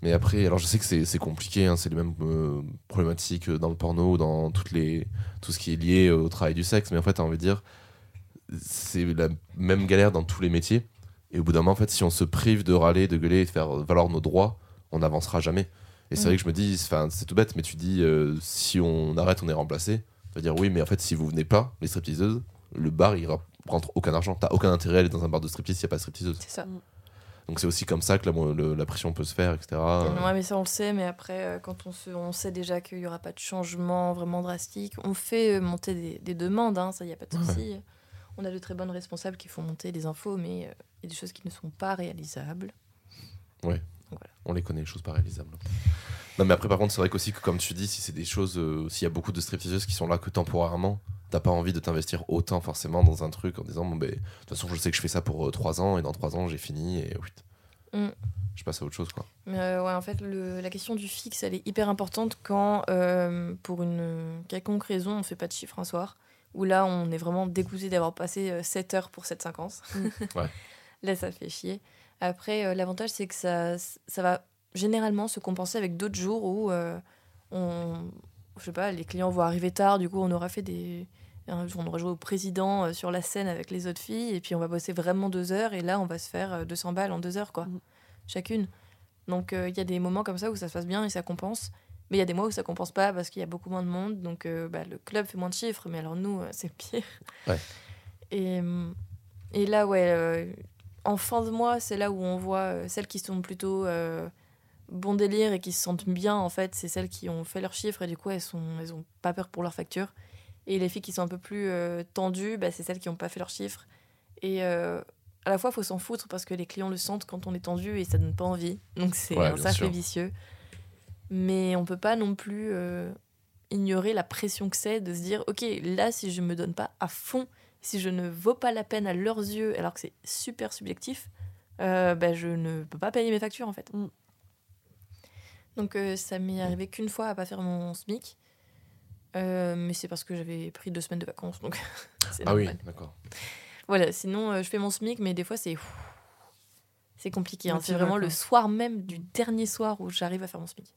Mais après, alors je sais que c'est compliqué, hein, c'est les mêmes euh, problématiques euh, dans le porno, dans toutes les, tout ce qui est lié au travail du sexe, mais en fait, t'as envie de dire, c'est la même galère dans tous les métiers. Et au bout d'un moment, en fait, si on se prive de râler, de gueuler et de faire valoir nos droits, on n'avancera jamais. Et c'est Mm. vrai que je me dis, c'est tout bête, mais tu dis, euh, si on arrête, on est remplacé. Tu vas dire, oui, mais en fait, si vous venez pas, les stripteaseuses, le bar, il rentre aucun argent. T'as aucun intérêt à aller dans un bar de striptease s'il n'y a pas de stripteaseuse. C'est ça. Donc c'est aussi comme ça que la, le- la pression peut se faire, etc. Ouais, mais ça, on le sait, mais après, euh, quand on, se, on sait déjà qu'il y aura pas de changement vraiment drastique, on fait euh, monter des, des demandes, hein, ça, il n'y a pas de Ouais. souci. On a de très bonnes responsables qui font monter des infos, mais euh, il y a des choses qui ne sont pas réalisables. On les connaît, les choses pas réalisables. Non, mais après, par contre, c'est vrai qu'aussi que, comme tu dis, si c'est des choses, euh, s'il y a beaucoup de stripteaseuses qui sont là que temporairement, t'as pas envie de t'investir autant forcément dans un truc en disant, bon, ben, de toute façon, je sais que je fais ça pour 3 ans et dans 3 ans, j'ai fini et oui. Mm. Je passe à autre chose, quoi. Mais euh, ouais, en fait, le- la question du fixe, elle est hyper importante quand, euh, pour une quelconque raison, on fait pas de chiffre un soir. Où là, on est vraiment dégoûté d'avoir passé euh, 7 heures pour 7,50. Ouais. Là, ça fait chier. Après, euh, l'avantage, c'est que ça, ça va généralement se compenser avec d'autres jours où euh, on, je sais pas, les clients vont arriver tard. Du coup, on aura fait des. jour, On aura joué au président euh, sur la scène avec les autres filles. Et puis, on va bosser vraiment deux heures. Et là, on va se faire euh, 200 balles en deux heures, quoi. Mhm. Chacune. Donc, euh, il y a des moments comme ça où ça se passe bien et ça compense. Mais il y a des mois où ça compense pas parce qu'il y a beaucoup moins de monde. Donc, euh, bah, le club fait moins de chiffres. Mais alors, nous, euh, c'est pire. Ouais. Et, et là, ouais, euh, en fin de mois, c'est là où on voit euh, celles qui sont plutôt euh, bon délire et qui se sentent bien, en fait. C'est celles qui ont fait leurs chiffres et du coup, elles, sont, elles ont pas peur pour leurs factures. Et les filles qui sont un peu plus euh, tendues, bah, c'est celles qui n'ont pas fait leurs chiffres. Et euh, à la fois, il faut s'en foutre parce que les clients le sentent quand on est tendu et ça donne pas envie. Donc, c'est Ouais, un cercle vicieux. Mais on peut pas non plus euh, ignorer la pression que c'est de se dire ok, là, si je me donne pas à fond, si je ne vaux pas la peine à leurs yeux, alors que c'est super subjectif, euh, bah, je ne peux pas payer mes factures en fait. Mm. Donc euh, ça m'est arrivé qu'une fois à pas faire mon SMIC. Euh, mais c'est parce que j'avais pris deux semaines de vacances, donc c'est Ah oui, d'accord. Voilà, sinon euh, je fais mon SMIC, mais des fois c'est c'est compliqué. hein. C'est vraiment le soir même du dernier soir où j'arrive à faire mon SMIC.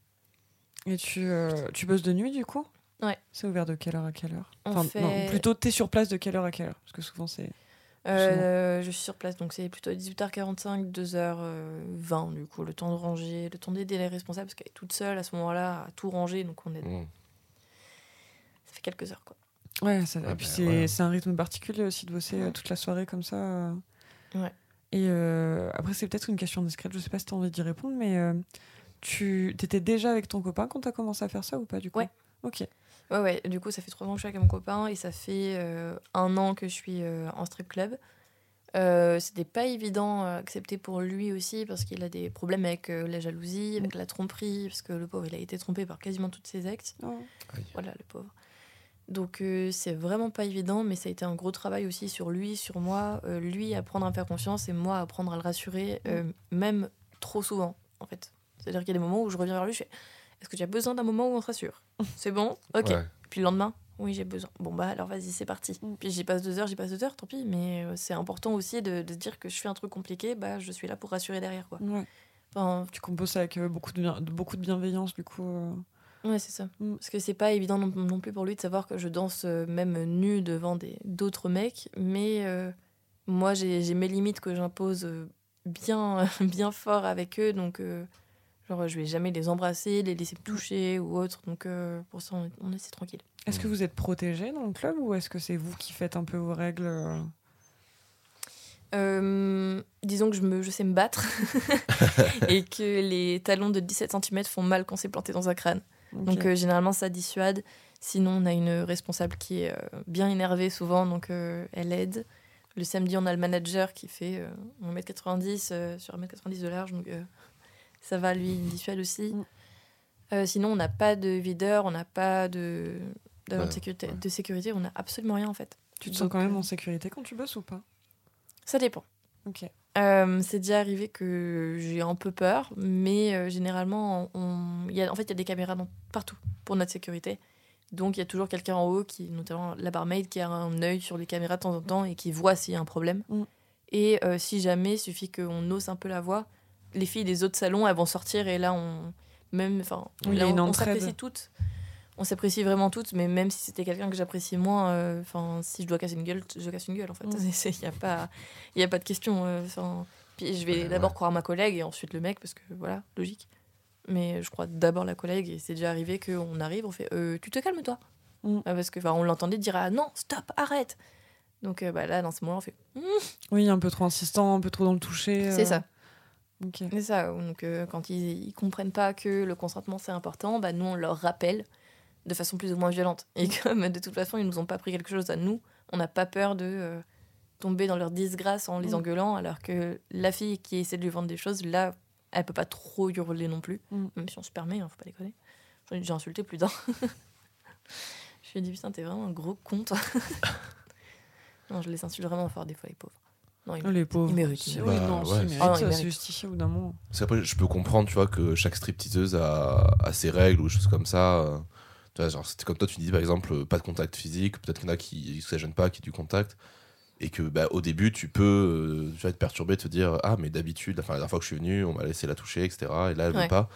Et tu, euh, tu bosses de nuit du coup? Ouais. C'est ouvert de quelle heure à quelle heure? Enfin, fait- non, plutôt t'es sur place de quelle heure à quelle heure? Parce que souvent c'est. Euh, je suis sur place, donc c'est plutôt 18h45, 2h20 du coup, le temps de ranger, le temps d'aider les responsables, parce qu'elle est toute seule à ce moment-là à tout ranger, donc on est... Mm. ça fait quelques heures quoi. Ouais, ça, Ah et puis bah, c'est un rythme particulier aussi de bosser euh, toute la soirée comme ça. euh. Et euh, après, c'est peut-être une question discrète, je sais pas si tu as envie d'y répondre, mais euh, tu étais déjà avec ton copain quand tu as commencé à faire ça ou pas du coup? Ouais. Ok. Ouais, ouais. Du coup, ça fait trois ans que je suis avec mon copain et ça fait euh, un an que je suis euh, en strip club. Euh, C'était pas évident à accepter pour lui aussi parce qu'il a des problèmes avec euh, la jalousie, avec la tromperie, parce que le pauvre, il a été trompé par quasiment toutes ses ex. Oh. Voilà, le pauvre. Donc, euh, c'est vraiment pas évident, mais ça a été un gros travail aussi sur lui, sur moi. Euh, lui, apprendre à me faire confiance et moi, apprendre à le rassurer, euh, même trop souvent, en fait. C'est-à-dire qu'il y a des moments où je reviens vers lui, je fais Est-ce que tu as besoin d'un moment où on te rassure? C'est bon? Ok. Ouais. Puis le lendemain, oui, j'ai besoin. Bon, bah alors vas-y, c'est parti. Mm. Puis j'y passe deux heures, j'y passe deux heures, tant pis. Mais euh, c'est important aussi de, de se dire que je fais un truc compliqué, bah je suis là pour rassurer derrière, quoi. Ouais. Enfin, Tu composes ça avec euh, beaucoup, de bien- de, beaucoup de bienveillance, du coup. euh. ouais, c'est ça. Mm. Parce que c'est pas évident non, non plus pour lui de savoir que je danse euh, même nue devant des- d'autres mecs. Mais euh, moi, j'ai mes limites que j'impose bien, bien fort avec eux. Donc, euh, genre, je vais jamais les embrasser, les laisser me toucher ou autre. Donc, euh, pour ça, on est, on est c'est tranquille. Est-ce que vous êtes protégé dans le club ou est-ce que c'est vous qui faites un peu vos règles euh Euh, disons que je, me, je sais me battre et que les talons de 17 cm font mal quand c'est planté dans un crâne. Donc euh, généralement ça dissuade. Sinon on a une responsable qui est euh, bien énervée souvent, donc euh, elle aide. Le samedi on a le manager qui fait euh, 1m90 euh, sur 1m90 de large, donc euh, ça va lui dissuade aussi. Mm. Euh, sinon on n'a pas de videur, on n'a pas de, de, Ouais, sécurité, ouais. de sécurité, on n'a absolument rien en fait. tu te sens quand même euh, en sécurité quand tu bosses ou pas? Ça dépend. Ok. Euh, c'est déjà arrivé que j'ai un peu peur, mais euh, généralement, on, il y a, en fait, il y a des caméras dans- partout pour notre sécurité. Donc, il y a toujours quelqu'un en haut, qui, notamment la barmaid, qui a un œil sur les caméras de temps en temps et qui voit s'il y a un problème. Mm. Et euh, si jamais, il suffit qu'on ose un peu la voix, les filles des autres salons, elles vont sortir et là, on. Même, enfin, Oui, on, s'apprécie toutes. On s'apprécie vraiment toutes, mais même si c'était quelqu'un que j'apprécie moins, euh, enfin, si je dois casser une gueule, je casse une gueule en fait. Mm. Il n'y a, pas- y a pas de question. euh, enfin, puis je vais Ouais, d'abord ouais. croire ma collègue et ensuite le mec, parce que voilà, logique. Mais je crois d'abord la collègue et c'est déjà arrivé qu'on arrive, on fait euh, Tu te calmes toi? Mm. Ah, Parce que on l'entendait dire Ah non, stop, arrête Donc euh, bah, là, dans ce moment, on fait Hmm, Oui, un peu trop insistant, un peu trop dans le toucher. C'est ça. C'est ça. Donc euh, quand ils, ils comprennent pas que le consentement c'est important, bah, nous on leur rappelle de façon plus ou moins violente. Et comme de toute façon ils nous ont pas pris quelque chose à nous, on n'a pas peur de euh, tomber dans leur disgrâce en les Mm. engueulant, alors que la fille qui essaie de lui vendre des choses, là, elle peut pas trop hurler non plus, Mm. même si on se permet, hein, faut pas déconner. J'en ai déjà insulté plus d'un. je lui ai dit putain t'es vraiment un gros con toi. non je les insulte vraiment fort des fois les pauvres. Non, ils- Oh, les pauvres. Oui, méritent. non, si, ouais. ils méritent, non, ils ça, c'est justifié au bout d'un moment. Parce qu'après, je peux comprendre, tu vois, que chaque stripteaseuse a, a ses règles ou des choses comme ça. euh, Tu vois, genre, c'était comme toi, tu dis par exemple, euh, pas de contact physique. Peut-être qu'il y en a qui ne se gênent pas, qui du contact. Et que bah, au début, tu peux euh, tu vas être perturbé, te dire Ah, mais d'habitude, la dernière fois que je suis venu, on m'a laissé la toucher, etc. Et là, elle Ouais. veut pas.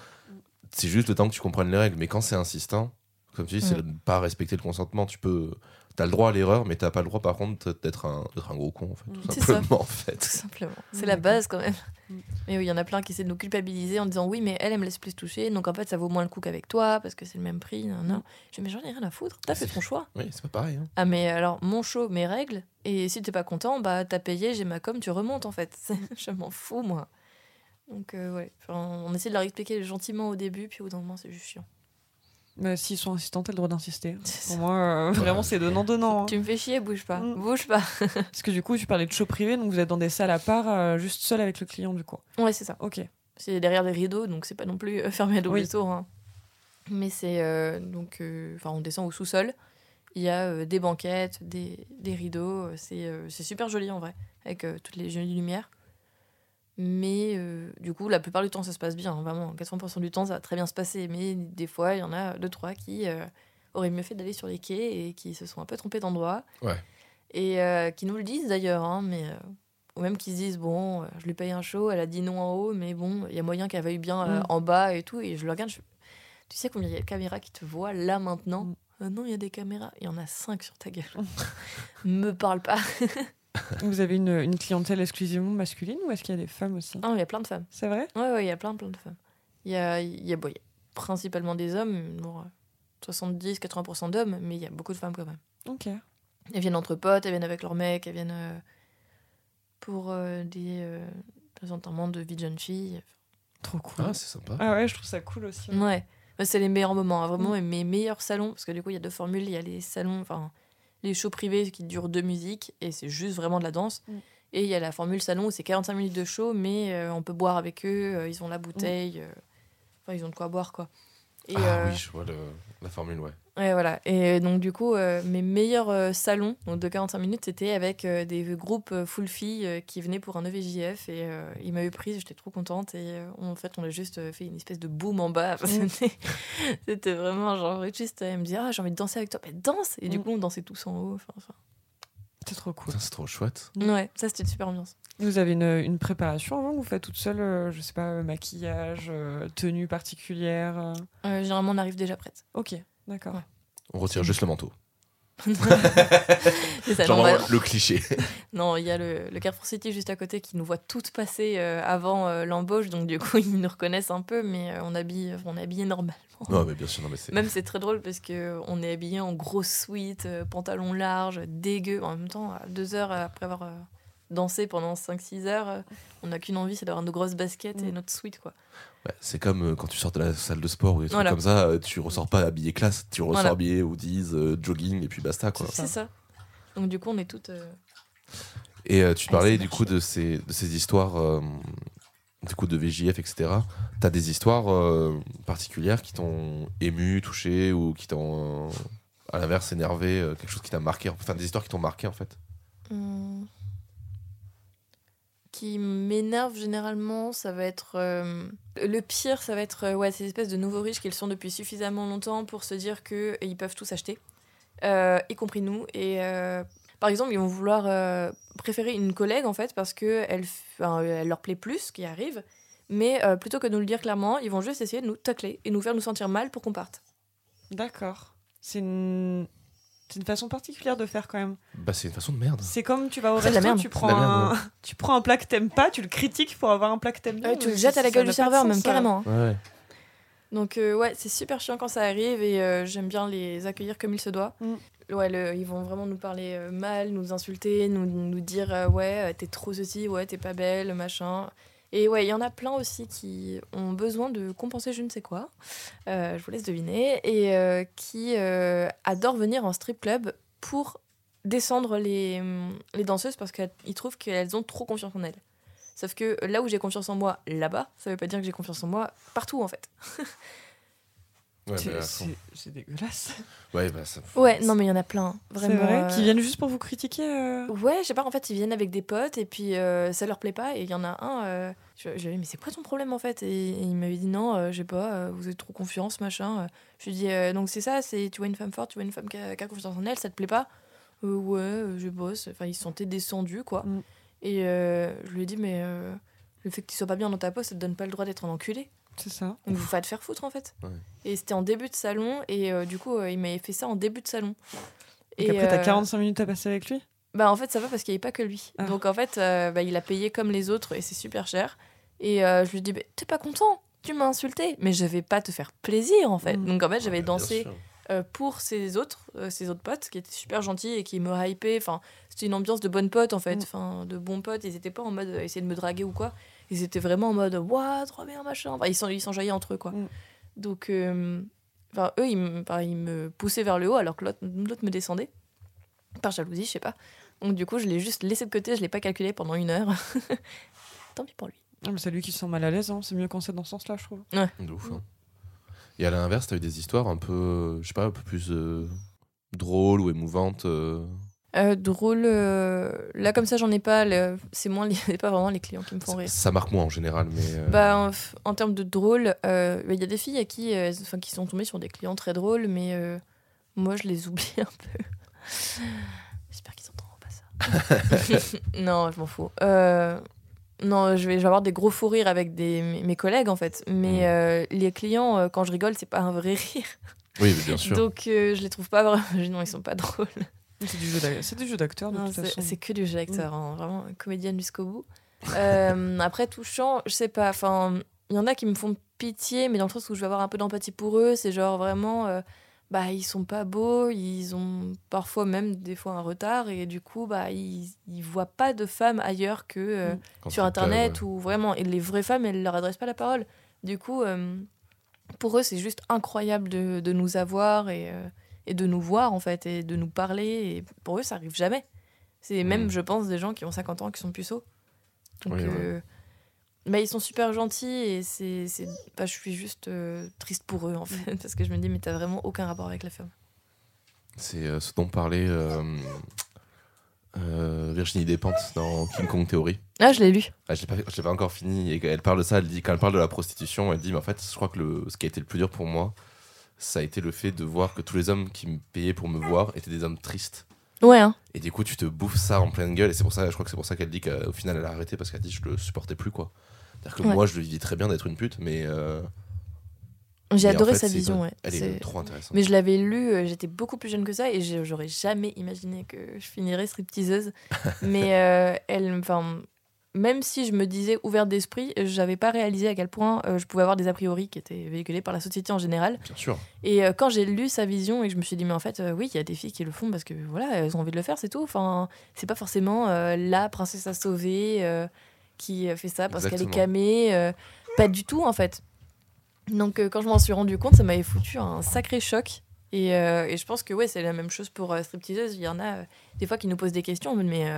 C'est juste le temps que tu comprennes les règles. Mais quand c'est insistant, comme tu dis, c'est Mm. de ne pas respecter le consentement. Tu peux. T'as le droit à l'erreur, mais t'as pas le droit, par contre, d'être un, d'être un gros con, en fait, tout ça. simplement, en Tout fait. simplement. C'est la base quand même. Mm. Mais oui, il y en a plein qui essaient de nous culpabiliser en disant oui, mais elle, elle me laisse plus toucher, donc en fait, ça vaut moins le coup qu'avec toi parce que c'est le même prix. Non, non. Je dis, mais j'en ai rien à foutre, t'as fait ton choix. Oui, c'est pas pareil. hein. Ah, mais alors, mon show, mes règles, et si t'es pas content, bah t'as payé, j'ai ma com, tu remontes en fait. Je m'en fous, moi. Donc, euh, ouais, Enfin, on essaie de leur expliquer gentiment au début, puis au bout d'un moment, c'est juste chiant. Mais s'ils sont insistants, t'as le droit d'insister. C'est Pour moi, euh, vraiment, c'est donnant-donnant. hein. Tu me fais chier, bouge pas, Mm. bouge pas. Parce que du coup, tu parlais de show privé, donc vous êtes dans des salles à part, euh, juste seul avec le client, du coup. Ouais, c'est ça. Ok. C'est derrière des rideaux, donc c'est pas non plus euh, fermé à double Oui. tour. hein. Mais c'est euh, donc, euh, enfin, on descend au sous-sol. Il y a euh, des banquettes, des, des rideaux. C'est euh, c'est super joli en vrai, avec euh, toutes les jolies lumières. Mais euh, du coup, la plupart du temps, ça se passe bien. hein, vraiment, 80% du temps, ça va très bien se passer. Mais des fois, il y en a deux, trois qui euh, auraient mieux fait d'aller sur les quais et qui se sont un peu trompés d'endroit. Ouais. Et euh, qui nous le disent d'ailleurs, hein, mais. euh, ou même qu'ils se disent, bon, je lui paye un show, elle a dit non en haut, mais bon, il y a moyen qu'elle veuille bien euh, Mm. en bas et tout. Et je le regarde, je tu sais combien il y a de caméras qui te voient là maintenant? Mm. Non, il y a des caméras. Il y en a cinq sur ta gueule. Me parle pas. Vous avez une, une clientèle exclusivement masculine ou est-ce qu'il y a des femmes aussi? Ah, il y a plein de femmes. C'est vrai? Ouais, ouais, il y a plein, plein de femmes. Il y a, il y a, bon, il y a principalement des hommes, bon, euh, 70-80% d'hommes, mais il y a beaucoup de femmes quand même. Ok. Elles viennent entre potes, elles viennent avec leurs mecs, elles viennent. euh, pour euh, des euh, présentements de vie de jeune fille. Trop cool. Ah, c'est sympa. Ah ouais, je trouve ça cool aussi. Ouais, Ouais, c'est les meilleurs moments, hein, vraiment Mm. mes meilleurs salons, parce que du coup il y a deux formules, il y a les salons, enfin les shows privés qui durent deux musiques et c'est juste vraiment de la danse. Mm. Et il y a la formule salon où c'est 45 minutes de show, mais euh, on peut boire avec eux, euh, ils ont la bouteille, euh, enfin ils ont de quoi boire quoi. Et, ah oui, je vois le- la formule, ouais. Ouais, voilà. Et donc, du coup, euh, mes meilleurs euh, salons donc de 45 minutes, c'était avec euh, des groupes euh, full filles euh, qui venaient pour un EVJF. Et euh, ils m'avaient prise, j'étais trop contente. Et euh, en fait, on a juste euh, fait une espèce de boom en bas. C'était- C'était vraiment genre, juste, elle me dit Ah, j'ai envie de danser avec toi. Mais danse Et du Mm. coup, on dansait tous en haut. Enfin. C'est trop cool. C'est trop chouette. Ouais, ça, c'était une super ambiance. Vous avez une, une préparation avant Vous faites toute seule, euh, je sais pas, euh, maquillage, euh, tenue particulière euh? Euh, généralement, on arrive déjà prête. Ok, d'accord. Ouais. On retire juste le manteau. C'est ça, Genre non, vraiment le cliché. Non, il y a le, le Carrefour City juste à côté qui nous voit toutes passer euh, avant euh, l'embauche, donc du coup ils nous reconnaissent un peu, mais euh, on habille, on est habillé normalement. non, mais bien sûr, non, mais c'est. Même c'est très drôle parce que on est habillé en grosse suite, euh, pantalon large, dégueu. En même temps, à deux heures après avoir euh, dansé pendant 5-6 heures, on n'a qu'une envie, c'est d'avoir nos grosses baskets et Mm. notre suite quoi. Ouais, c'est comme euh, quand tu sors de la salle de sport ou des trucs Voilà. comme ça, euh, tu ressors pas habillé classe, tu ressors Voilà. habillé hoodies, euh, jogging et puis basta quoi. C'est ça. Donc du coup on est toutes. euh, Et euh, tu parlais du coup de ces, de ces histoires du coup de VJF, etc. T'as des histoires particulières qui t'ont ému, touché ou qui t'ont à l'inverse énervé, quelque chose qui t'a marqué, enfin des histoires qui t'ont marqué en fait? Hum. Qui m'énerve généralement, ça va être euh, le pire, ça va être euh, ouais ces espèces de nouveaux riches qui le sont depuis suffisamment longtemps pour se dire que ils peuvent tout acheter, euh, y compris nous. Et euh, par exemple, ils vont vouloir euh, préférer une collègue en fait parce que elle, euh, leur plaît plus, qui arrive. Mais euh, plutôt que de nous le dire clairement, ils vont juste essayer de nous tacler et nous faire nous sentir mal pour qu'on parte. D'accord. C'est une... c'est une façon particulière de faire quand même. Bah c'est une façon de merde. C'est comme tu vas au C'est de la resto, merde. tu C'est prends, merde, un... tu prends un plat que t'aimes pas, tu le critiques pour avoir un plat que t'aimes bien. Ouais, tu le jettes à la gueule du serveur, sens, même ça. carrément. hein. Ouais. Donc euh, ouais, c'est super chiant quand ça arrive et euh, j'aime bien les accueillir comme il se doit. Mm. Ouais, le- ils vont vraiment nous parler euh, mal, nous insulter, nous, nous dire euh, ouais, euh, t'es trop ceci, ouais, t'es pas belle, machin. Et ouais, il y en a plein aussi qui ont besoin de compenser je ne sais quoi, euh, je vous laisse deviner, et euh, qui euh, adorent venir en strip club pour descendre les, danseuses parce qu'ils trouvent qu'elles ont trop confiance en elles. Sauf que là où j'ai confiance en moi, là-bas, ça veut pas dire que j'ai confiance en moi partout en fait. Ouais. C'est dégueulasse. Ouais, bah, ça- Ouais, non, mais il y en a plein. C'est Vraiment. vrai euh, Qui viennent juste pour vous critiquer euh Ouais, je sais pas, en fait, ils viennent avec des potes et puis euh, ça leur plaît pas. Et il y en a un, euh, je, je lui ai dit, mais c'est quoi ton problème en fait? Et, il m'avait dit, non, euh, je sais pas, euh, vous avez trop confiance, machin. Je lui ai dit, euh, donc c'est ça, c'est tu vois une femme forte, tu vois une femme qui a, qui a confiance en elle, ça te plaît pas? Euh, Ouais, euh, je bosse. Enfin, ils se sentaient descendus, quoi. Mm. Et euh, je lui ai dit, mais euh, le fait que tu sois pas bien dans ta peau, ça te donne pas le droit d'être un enculé. C'est ça. Donc, pas te faire foutre en fait. Ouais. Et c'était en début de salon, et euh, du coup, euh, il m'avait fait ça en début de salon. Et après, t'as euh, 45 minutes à passer avec lui? Bah en fait ça va parce qu'il n'y avait pas que lui. Ah. Donc en fait euh, bah, il a payé comme les autres et c'est super cher. Et euh, je lui dis bah, t'es pas content tu m'as insulté mais je vais pas te faire plaisir en fait. Mm. Donc en fait j'avais Ouais, dansé euh, pour ses autres euh, ses autres potes qui étaient super gentils et qui me hypaient. Enfin c'était une ambiance de bonnes potes en fait, Mm. enfin de bons potes. Ils étaient pas en mode euh, essayer de me draguer ou quoi. Ils étaient vraiment en mode waouh trop bien machin. Enfin, ils s'en- ils s'enjoyaient entre eux quoi. Mm. Donc euh, enfin eux ils me, enfin, ils me poussaient vers le haut alors que l'autre l'autre me descendait par jalousie je sais pas. Donc du coup, je l'ai juste laissé de côté, je l'ai pas calculé pendant une heure. Tant pis pour lui. Ah, mais C'est lui qui se sent mal à l'aise, hein. c'est mieux quand c'est dans ce sens-là, je trouve. De ouf, hein. Et à l'inverse, t'as eu des histoires un peu, je sais pas, un peu plus euh, drôles ou émouvantes. euh, Euh, drôle, euh, là comme ça, j'en ai pas. le- C'est moins, les- pas vraiment les clients qui me font ça, rire. ça marque moins en général, mais. euh, Bah, en, termes de drôle, il y a des filles à qui, enfin, qui sont tombées sur des clients très drôles, mais moi, je les oublie un peu. J'espère qu'ils entendront pas ça. non, je m'en fous. Non, je vais, je vais avoir des gros fous rires avec des, mes, collègues, en fait. Mais Mm. les clients, quand je rigole, c'est pas un vrai rire. Oui, bien sûr. Donc, je les trouve pas vraiment. Non, ils sont pas drôles. C'est du jeu d'ac- c'est du jeu d'acteur, de Non, toute c'est façon. c'est que du jeu d'acteur, hein, vraiment comédienne jusqu'au bout. Euh, après, touchant, je sais pas, enfin, il y en a qui me font pitié, mais dans le sens où je vais avoir un peu d'empathie pour eux, c'est genre vraiment, euh, bah ils sont pas beaux, ils ont parfois même des fois un retard et du coup bah ils, ils voient pas de femmes ailleurs que euh, Mm. Sur internet ouais. ou vraiment et les vraies femmes elles leur adressent pas la parole. Du coup euh, pour eux c'est juste incroyable de, de nous avoir et, euh, et de nous voir en fait et de nous parler et pour eux ça arrive jamais. C'est même Mm. je pense des gens qui ont 50 ans qui sont puceaux. Donc Oui, ouais. euh, mais ils sont super gentils et c'est, c'est... bah, je suis juste euh, triste pour eux en fait parce que je me dis mais t'as vraiment aucun rapport avec la femme. C'est euh, ce dont parlait Virginie Despentes dans King Kong Theory. Ah je l'ai lu. Ah, je l'ai pas, pas encore fini. Et elle parle de ça. Elle dit quand elle parle de la prostitution, elle dit mais en fait, je crois que le, ce qui a été le plus dur pour moi, ça a été le fait de voir que tous les hommes qui me payaient pour me voir étaient des hommes tristes. Ouais hein. Et du coup, tu te bouffes ça en pleine gueule. Et c'est pour ça, je crois que c'est pour ça qu'elle dit qu'au final, elle a arrêté parce qu'elle dit je le supportais plus quoi. C'est-à-dire que Ouais. moi, je le vivais très bien d'être une pute, mais euh, J'ai en adoré fait, sa vision ouais. Elle est, trop intéressante. Mais je l'avais lu, euh, j'étais beaucoup plus jeune que ça et j'aurais jamais imaginé que je finirais stripteaseuse. Mais euh, elle, enfin, même si je me disais ouverte d'esprit, j'avais pas réalisé à quel point euh, je pouvais avoir des a priori qui étaient véhiculés par la société en général. Bien sûr. Et euh, quand j'ai lu sa vision et que je me suis dit, mais en fait, euh, oui, il y a des filles qui le font parce que voilà, elles ont envie de le faire, c'est tout. Enfin, c'est pas forcément la princesse à sauver qui fait ça parce qu'elle est camée. pas du tout, en fait. Donc, quand je m'en suis rendu compte, ça m'avait foutu un sacré choc. Et, et je pense que ouais, c'est la même chose pour stripteaseuses. Il y en a des fois qui nous posent des questions, mais,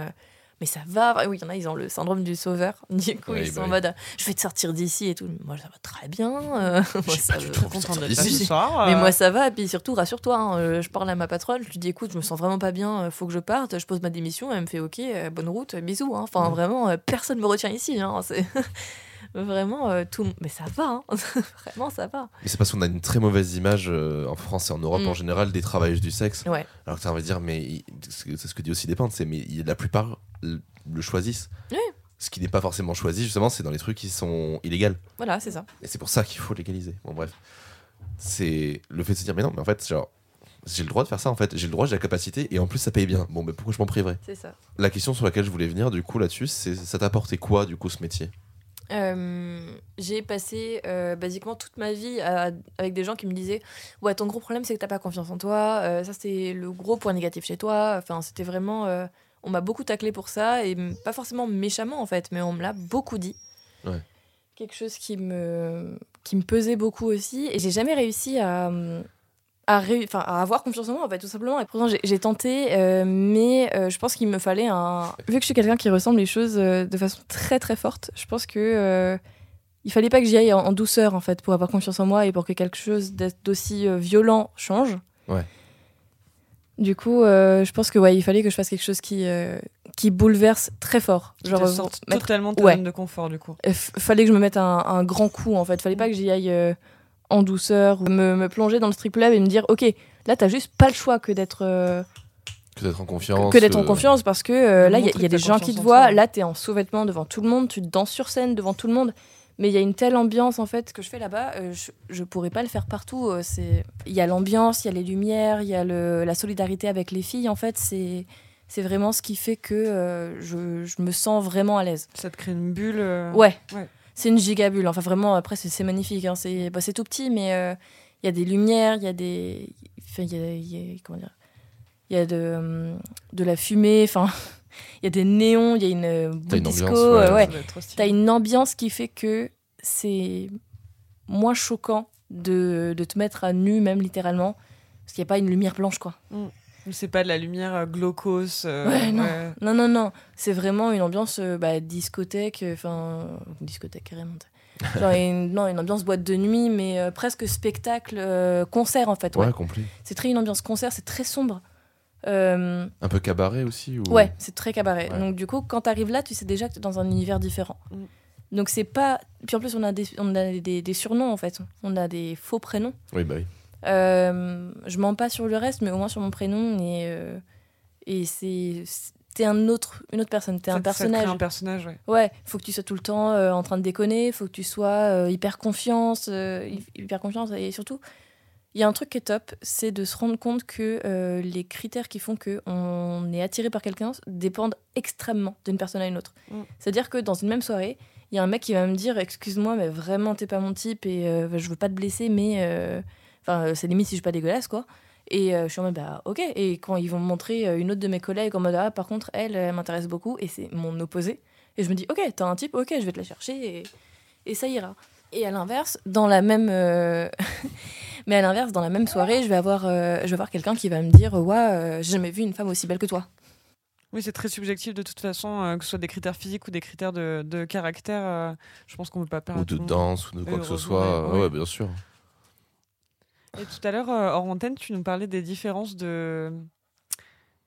mais ça va. Oui, il y en a, ils ont le syndrome du sauveur. Du coup, Oui, ils sont bah en oui. mode je vais te sortir d'ici et tout. Moi, ça va très bien. euh, moi, ça pas du va- tout envie de ce soir. mais euh, moi ça va, et puis surtout rassure-toi, hein, euh, je parle à ma patronne, je lui dis écoute, je me sens vraiment pas bien, euh, faut que je parte, je pose ma démission, elle me fait ok, euh, bonne route, euh, bisous. hein. Enfin vraiment, euh, personne me retient ici, hein, c'est vraiment euh, tout. Mais ça va, hein. vraiment ça va. Mais c'est parce qu'on a une très mauvaise image euh, en France et en Europe Mm. en général des travailleuses du sexe. Ouais. Alors que ça, on va dire, mais c'est ce que dit aussi Dépendre, c'est mais la plupart le, choisissent. Oui. Ce qui n'est pas forcément choisi, justement, c'est dans les trucs qui sont illégaux. Voilà, c'est ça. Et c'est pour ça qu'il faut légaliser. Bon, bref. C'est le fait de se dire, mais non, mais en fait, genre, j'ai le droit de faire ça, en fait. J'ai le droit, j'ai la capacité, et en plus, ça paye bien. Bon, mais pourquoi je m'en priverais? C'est ça. La question sur laquelle je voulais venir, du coup, là-dessus, c'est ça t'a apporté quoi, du coup, ce métier? Euh, j'ai passé euh, basiquement toute ma vie à- avec des gens qui me disaient ouais ton gros problème c'est que t'as pas confiance en toi. Euh, ça c'est le gros point négatif chez toi enfin c'était vraiment euh, on m'a beaucoup taclé pour ça et pas forcément méchamment en fait mais on me l'a beaucoup dit. Ouais. quelque chose qui me qui me pesait beaucoup aussi. Et j'ai jamais réussi à à, réu- enfin, à avoir confiance en moi en fait tout simplement et pourtant j'ai- tenté euh, mais euh, je pense qu'il me fallait un vu que je suis quelqu'un qui ressemble les choses euh, de façon très très forte je pense que euh, il fallait pas que j'y aille en, en douceur en fait pour avoir confiance en moi et pour que quelque chose d'aussi euh, violent change Ouais. du coup euh, je pense que ouais il fallait que je fasse quelque chose qui euh, qui bouleverse très fort genre mettre totalement de ta Ouais. zone de confort du coup. f- fallait que je me mette un, un grand coup en fait. Fallait pas que j'y aille euh, en douceur, ou me, me plonger dans le strip club et me dire ok, là t'as juste pas le choix que d'être euh, Que d'être en confiance que d'être en euh, confiance parce que euh, là il y, a- y des gens qui te en voient, toi. là t'es en sous-vêtements devant tout le monde, tu danses sur scène devant tout le monde. Mais il y a une telle ambiance en fait que je fais là-bas, euh, je, je pourrais pas le faire partout. euh, c'est il y a l'ambiance, il y a les lumières, il y a le, la solidarité avec les filles. En fait, c'est c'est vraiment ce qui fait que euh, je, je me sens vraiment à l'aise. Ça te crée une bulle. euh, Ouais. Ouais. C'est une gigabule. Enfin, vraiment, après, c'est magnifique. hein. C'est bah, c'est tout petit, mais euh, il y a des lumières, il y a des. Enfin, il y a, il y a- Comment dire Il y a de, hum, de la fumée, enfin, il y a des néons, il y a une euh, boule T'as une disco. ambiance, euh, ouais. ouais. T'as une ambiance qui fait que c'est moins choquant de, de te mettre à nu, même littéralement, parce qu'il n'y a pas une lumière blanche, quoi. C'est pas de la lumière euh, glaucos. euh, Ouais, non. ouais. Non, non, non. C'est vraiment une ambiance euh, bah, discothèque, euh, enfin, discothèque carrément. t'sais. Genre une, non, une ambiance boîte de nuit, mais euh, presque spectacle, euh, concert en fait. Ouais. Ouais, complet. C'est très une ambiance concert, c'est très sombre. Euh, Un peu cabaret aussi ou... Ouais, c'est très cabaret. Ouais. Donc du coup, quand t'arrives là, tu sais déjà que t'es dans un univers différent. Mm. Donc c'est pas. Puis en plus, on a, des, on a des, des surnoms en fait. On a des faux prénoms. Oui, bah oui. Euh, je mens pas sur le reste, mais au moins sur mon prénom. Et, euh, et c'est. T'es un autre, une autre personne, t'es un te crée personnage. un personnage, ouais. Ouais, faut que tu sois tout le temps euh, en train de déconner, faut que tu sois euh, hyper confiance, hy- hyper confiance et surtout, il y a un truc qui est top, c'est de se rendre compte que les critères qui font que on est attiré par quelqu'un dépendent extrêmement d'une personne à une autre. Mm. C'est-à-dire que dans une même soirée, il y a un mec qui va me dire excuse-moi mais vraiment t'es pas mon type et je veux pas te blesser mais enfin euh, c'est limite si je suis pas dégueulasse quoi. Et euh, je suis en mode, bah ok. Et quand ils vont me montrer euh, une autre de mes collègues en mode, ah par contre, elle, elle m'intéresse beaucoup, et c'est mon opposé. Et je me dis, ok, t'as un type, ok, je vais te la chercher, et, et ça ira. Et à l'inverse, dans la même. euh, Mais à l'inverse, dans la même soirée, je vais avoir, euh, je vais avoir quelqu'un qui va me dire, ouais, euh, j'ai jamais vu une femme aussi belle que toi. Oui, c'est très subjectif de toute façon, euh, que ce soit des critères physiques ou des critères de, de caractère. euh, je pense qu'on ne peut pas perdre. Ou de danse, ou de quoi que ce soit. Ouais, ouais. bien sûr. Et tout à l'heure, euh, hors antenne, tu nous parlais des différences de,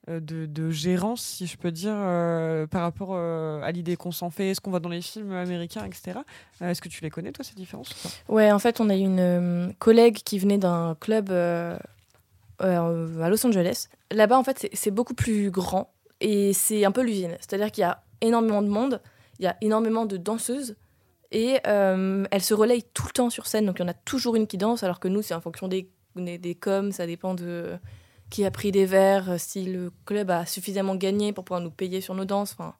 euh, de, de gérance, si je peux dire, euh, par rapport à l'idée qu'on s'en fait, ce qu'on voit dans les films américains, etc. Est-ce que tu les connais, toi, ces différences Ouais, en fait, on a eu une collègue qui venait d'un club à Los Angeles. Là-bas, en fait, c'est beaucoup plus grand et c'est un peu l'usine. C'est-à-dire qu'il y a énormément de monde, il y a énormément de danseuses et euh, elles se relayent tout le temps sur scène. Donc, il y en a toujours une qui danse, alors que nous, c'est en fonction des, des, des coms, ça dépend de qui a pris des verres, si le club a suffisamment gagné pour pouvoir nous payer sur nos danses. Enfin,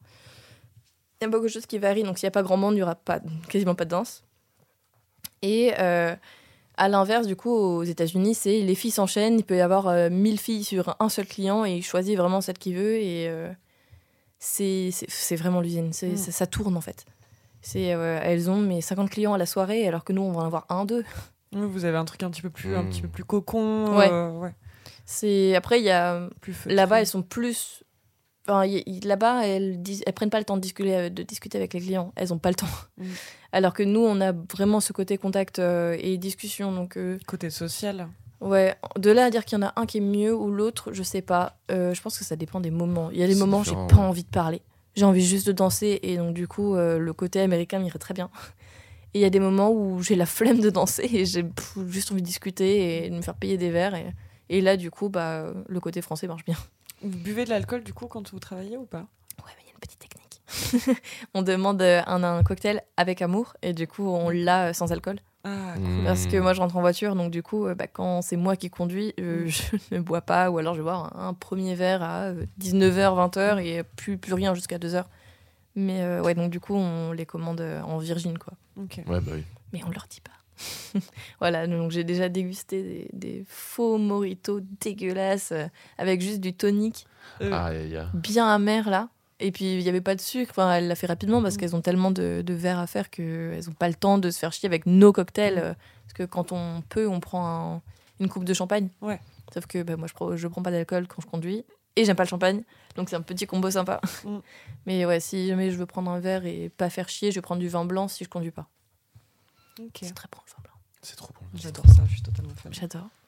il y a beaucoup de choses qui varient. Donc, s'il n'y a pas grand monde, il n'y aura pas, quasiment pas de danse. Et euh, à l'inverse, du coup, aux États-Unis, c'est les filles s'enchaînent. Il peut y avoir euh, 1000 filles sur un seul client et il choisit vraiment celle qu'il veut. Et euh, c'est vraiment l'usine. Mm. ça, ça tourne en fait. C'est euh, elles ont mes 50 clients à la soirée alors que nous on va en avoir un deux. Oui, Vous avez un truc un petit peu plus, un Hmm. petit peu plus cocon. Ouais. euh, ouais, C'est après il y a là-bas elles sont plus enfin y- y- là-bas elles dis- elles prennent pas le temps de discuter euh, de discuter avec les clients. Elles ont pas le temps. Mm. Alors que nous on a vraiment ce côté contact euh, et discussion donc euh, Côté social. Ouais, de là à dire qu'il y en a un qui est mieux ou l'autre, je sais pas. Euh, je pense que ça dépend des moments. Il y a des moments où j'ai pas ouais. envie de parler. J'ai envie juste de danser et donc du coup euh, le côté américain m'irait très bien. Et il y a des moments où j'ai la flemme de danser et j'ai juste envie de discuter et de me faire payer des verres. Et, et là du coup bah le côté français marche bien. Vous buvez de l'alcool, du coup, quand vous travaillez ou pas? Ouais, mais il y a une petite technique. on demande euh, un, un cocktail avec amour et du coup on l'a euh, sans alcool. Ah, Hmm. Parce que moi je rentre en voiture, donc du coup, euh, bah, quand c'est moi qui conduis, euh, je ne bois pas, ou alors je vais boire un, un premier verre à euh, 19h, 20h et plus, plus rien jusqu'à 2h. Mais euh, ouais, donc du coup, on les commande euh, en virgin, quoi. Ouais, bah oui. Mais on leur dit pas. voilà, donc j'ai déjà dégusté des, des faux moritos dégueulasses euh, avec juste du Euh, aïe. bien amer là. Et puis il n'y avait pas de sucre. Enfin, elle l'a fait rapidement parce Mm. qu'elles ont tellement de, de verres à faire qu'elles n'ont pas le temps de se faire chier avec nos cocktails. Mm. euh, Parce que quand on peut, on prend un- une coupe de champagne. Ouais. Sauf que bah, moi, je prends, je prends pas d'alcool quand je conduis. Et j'aime pas le champagne. Donc c'est un petit combo sympa. Mm. Mais ouais, si jamais je veux prendre un verre et pas faire chier, je vais prendre du vin blanc si je conduis pas. C'est très bon le vin blanc. C'est trop bon. J'adore ça, je suis totalement fan. J'adore.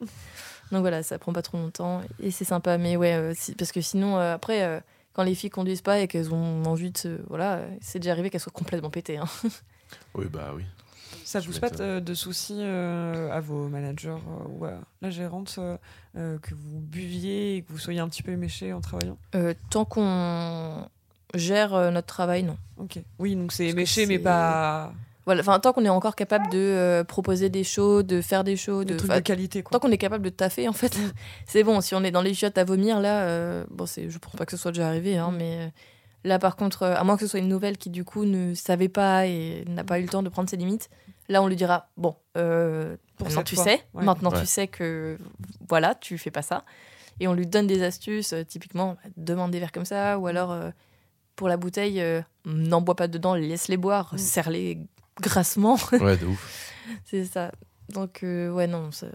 Donc voilà, ça prend pas trop longtemps et c'est sympa. Mais ouais, euh, si- parce que sinon, euh, après, euh, quand les filles conduisent pas et qu'elles ont envie de se. Voilà, c'est déjà arrivé qu'elles soient complètement pétées. hein. Oui, bah oui. Ça Je pose pas de, de soucis euh, à vos managers euh, ou à la gérante euh, que vous buviez et que vous soyez un petit peu éméché en travaillant? Euh, tant qu'on gère euh, notre travail, non. Ok. Oui, donc c'est éméché, mais pas Voilà, enfin, tant qu'on est encore capable de euh, proposer des shows, de faire des shows, de de. qualité. Tant Quoi. qu'on est capable de taffer, en fait, c'est bon. Si on est dans les chiottes à vomir, là, euh, bon, c'est, je pense pas que ce soit déjà arrivé, hein, Mm. mais euh, là, par contre, euh, à moins que ce soit une nouvelle qui, du coup, ne savait pas et n'a pas eu le temps de prendre ses limites, là, on lui dira Bon, euh, Pour tu sais, Ouais. maintenant Ouais. tu sais que, voilà, tu fais pas ça. Et on lui donne des astuces, euh, typiquement, bah, demande des verres comme ça, ou alors, euh, pour la bouteille, euh, n'en bois pas dedans, laisse-les boire, Mm. serre-les grassement. Ouais, de ouf. c'est ça. Donc, euh, ouais, non, ça-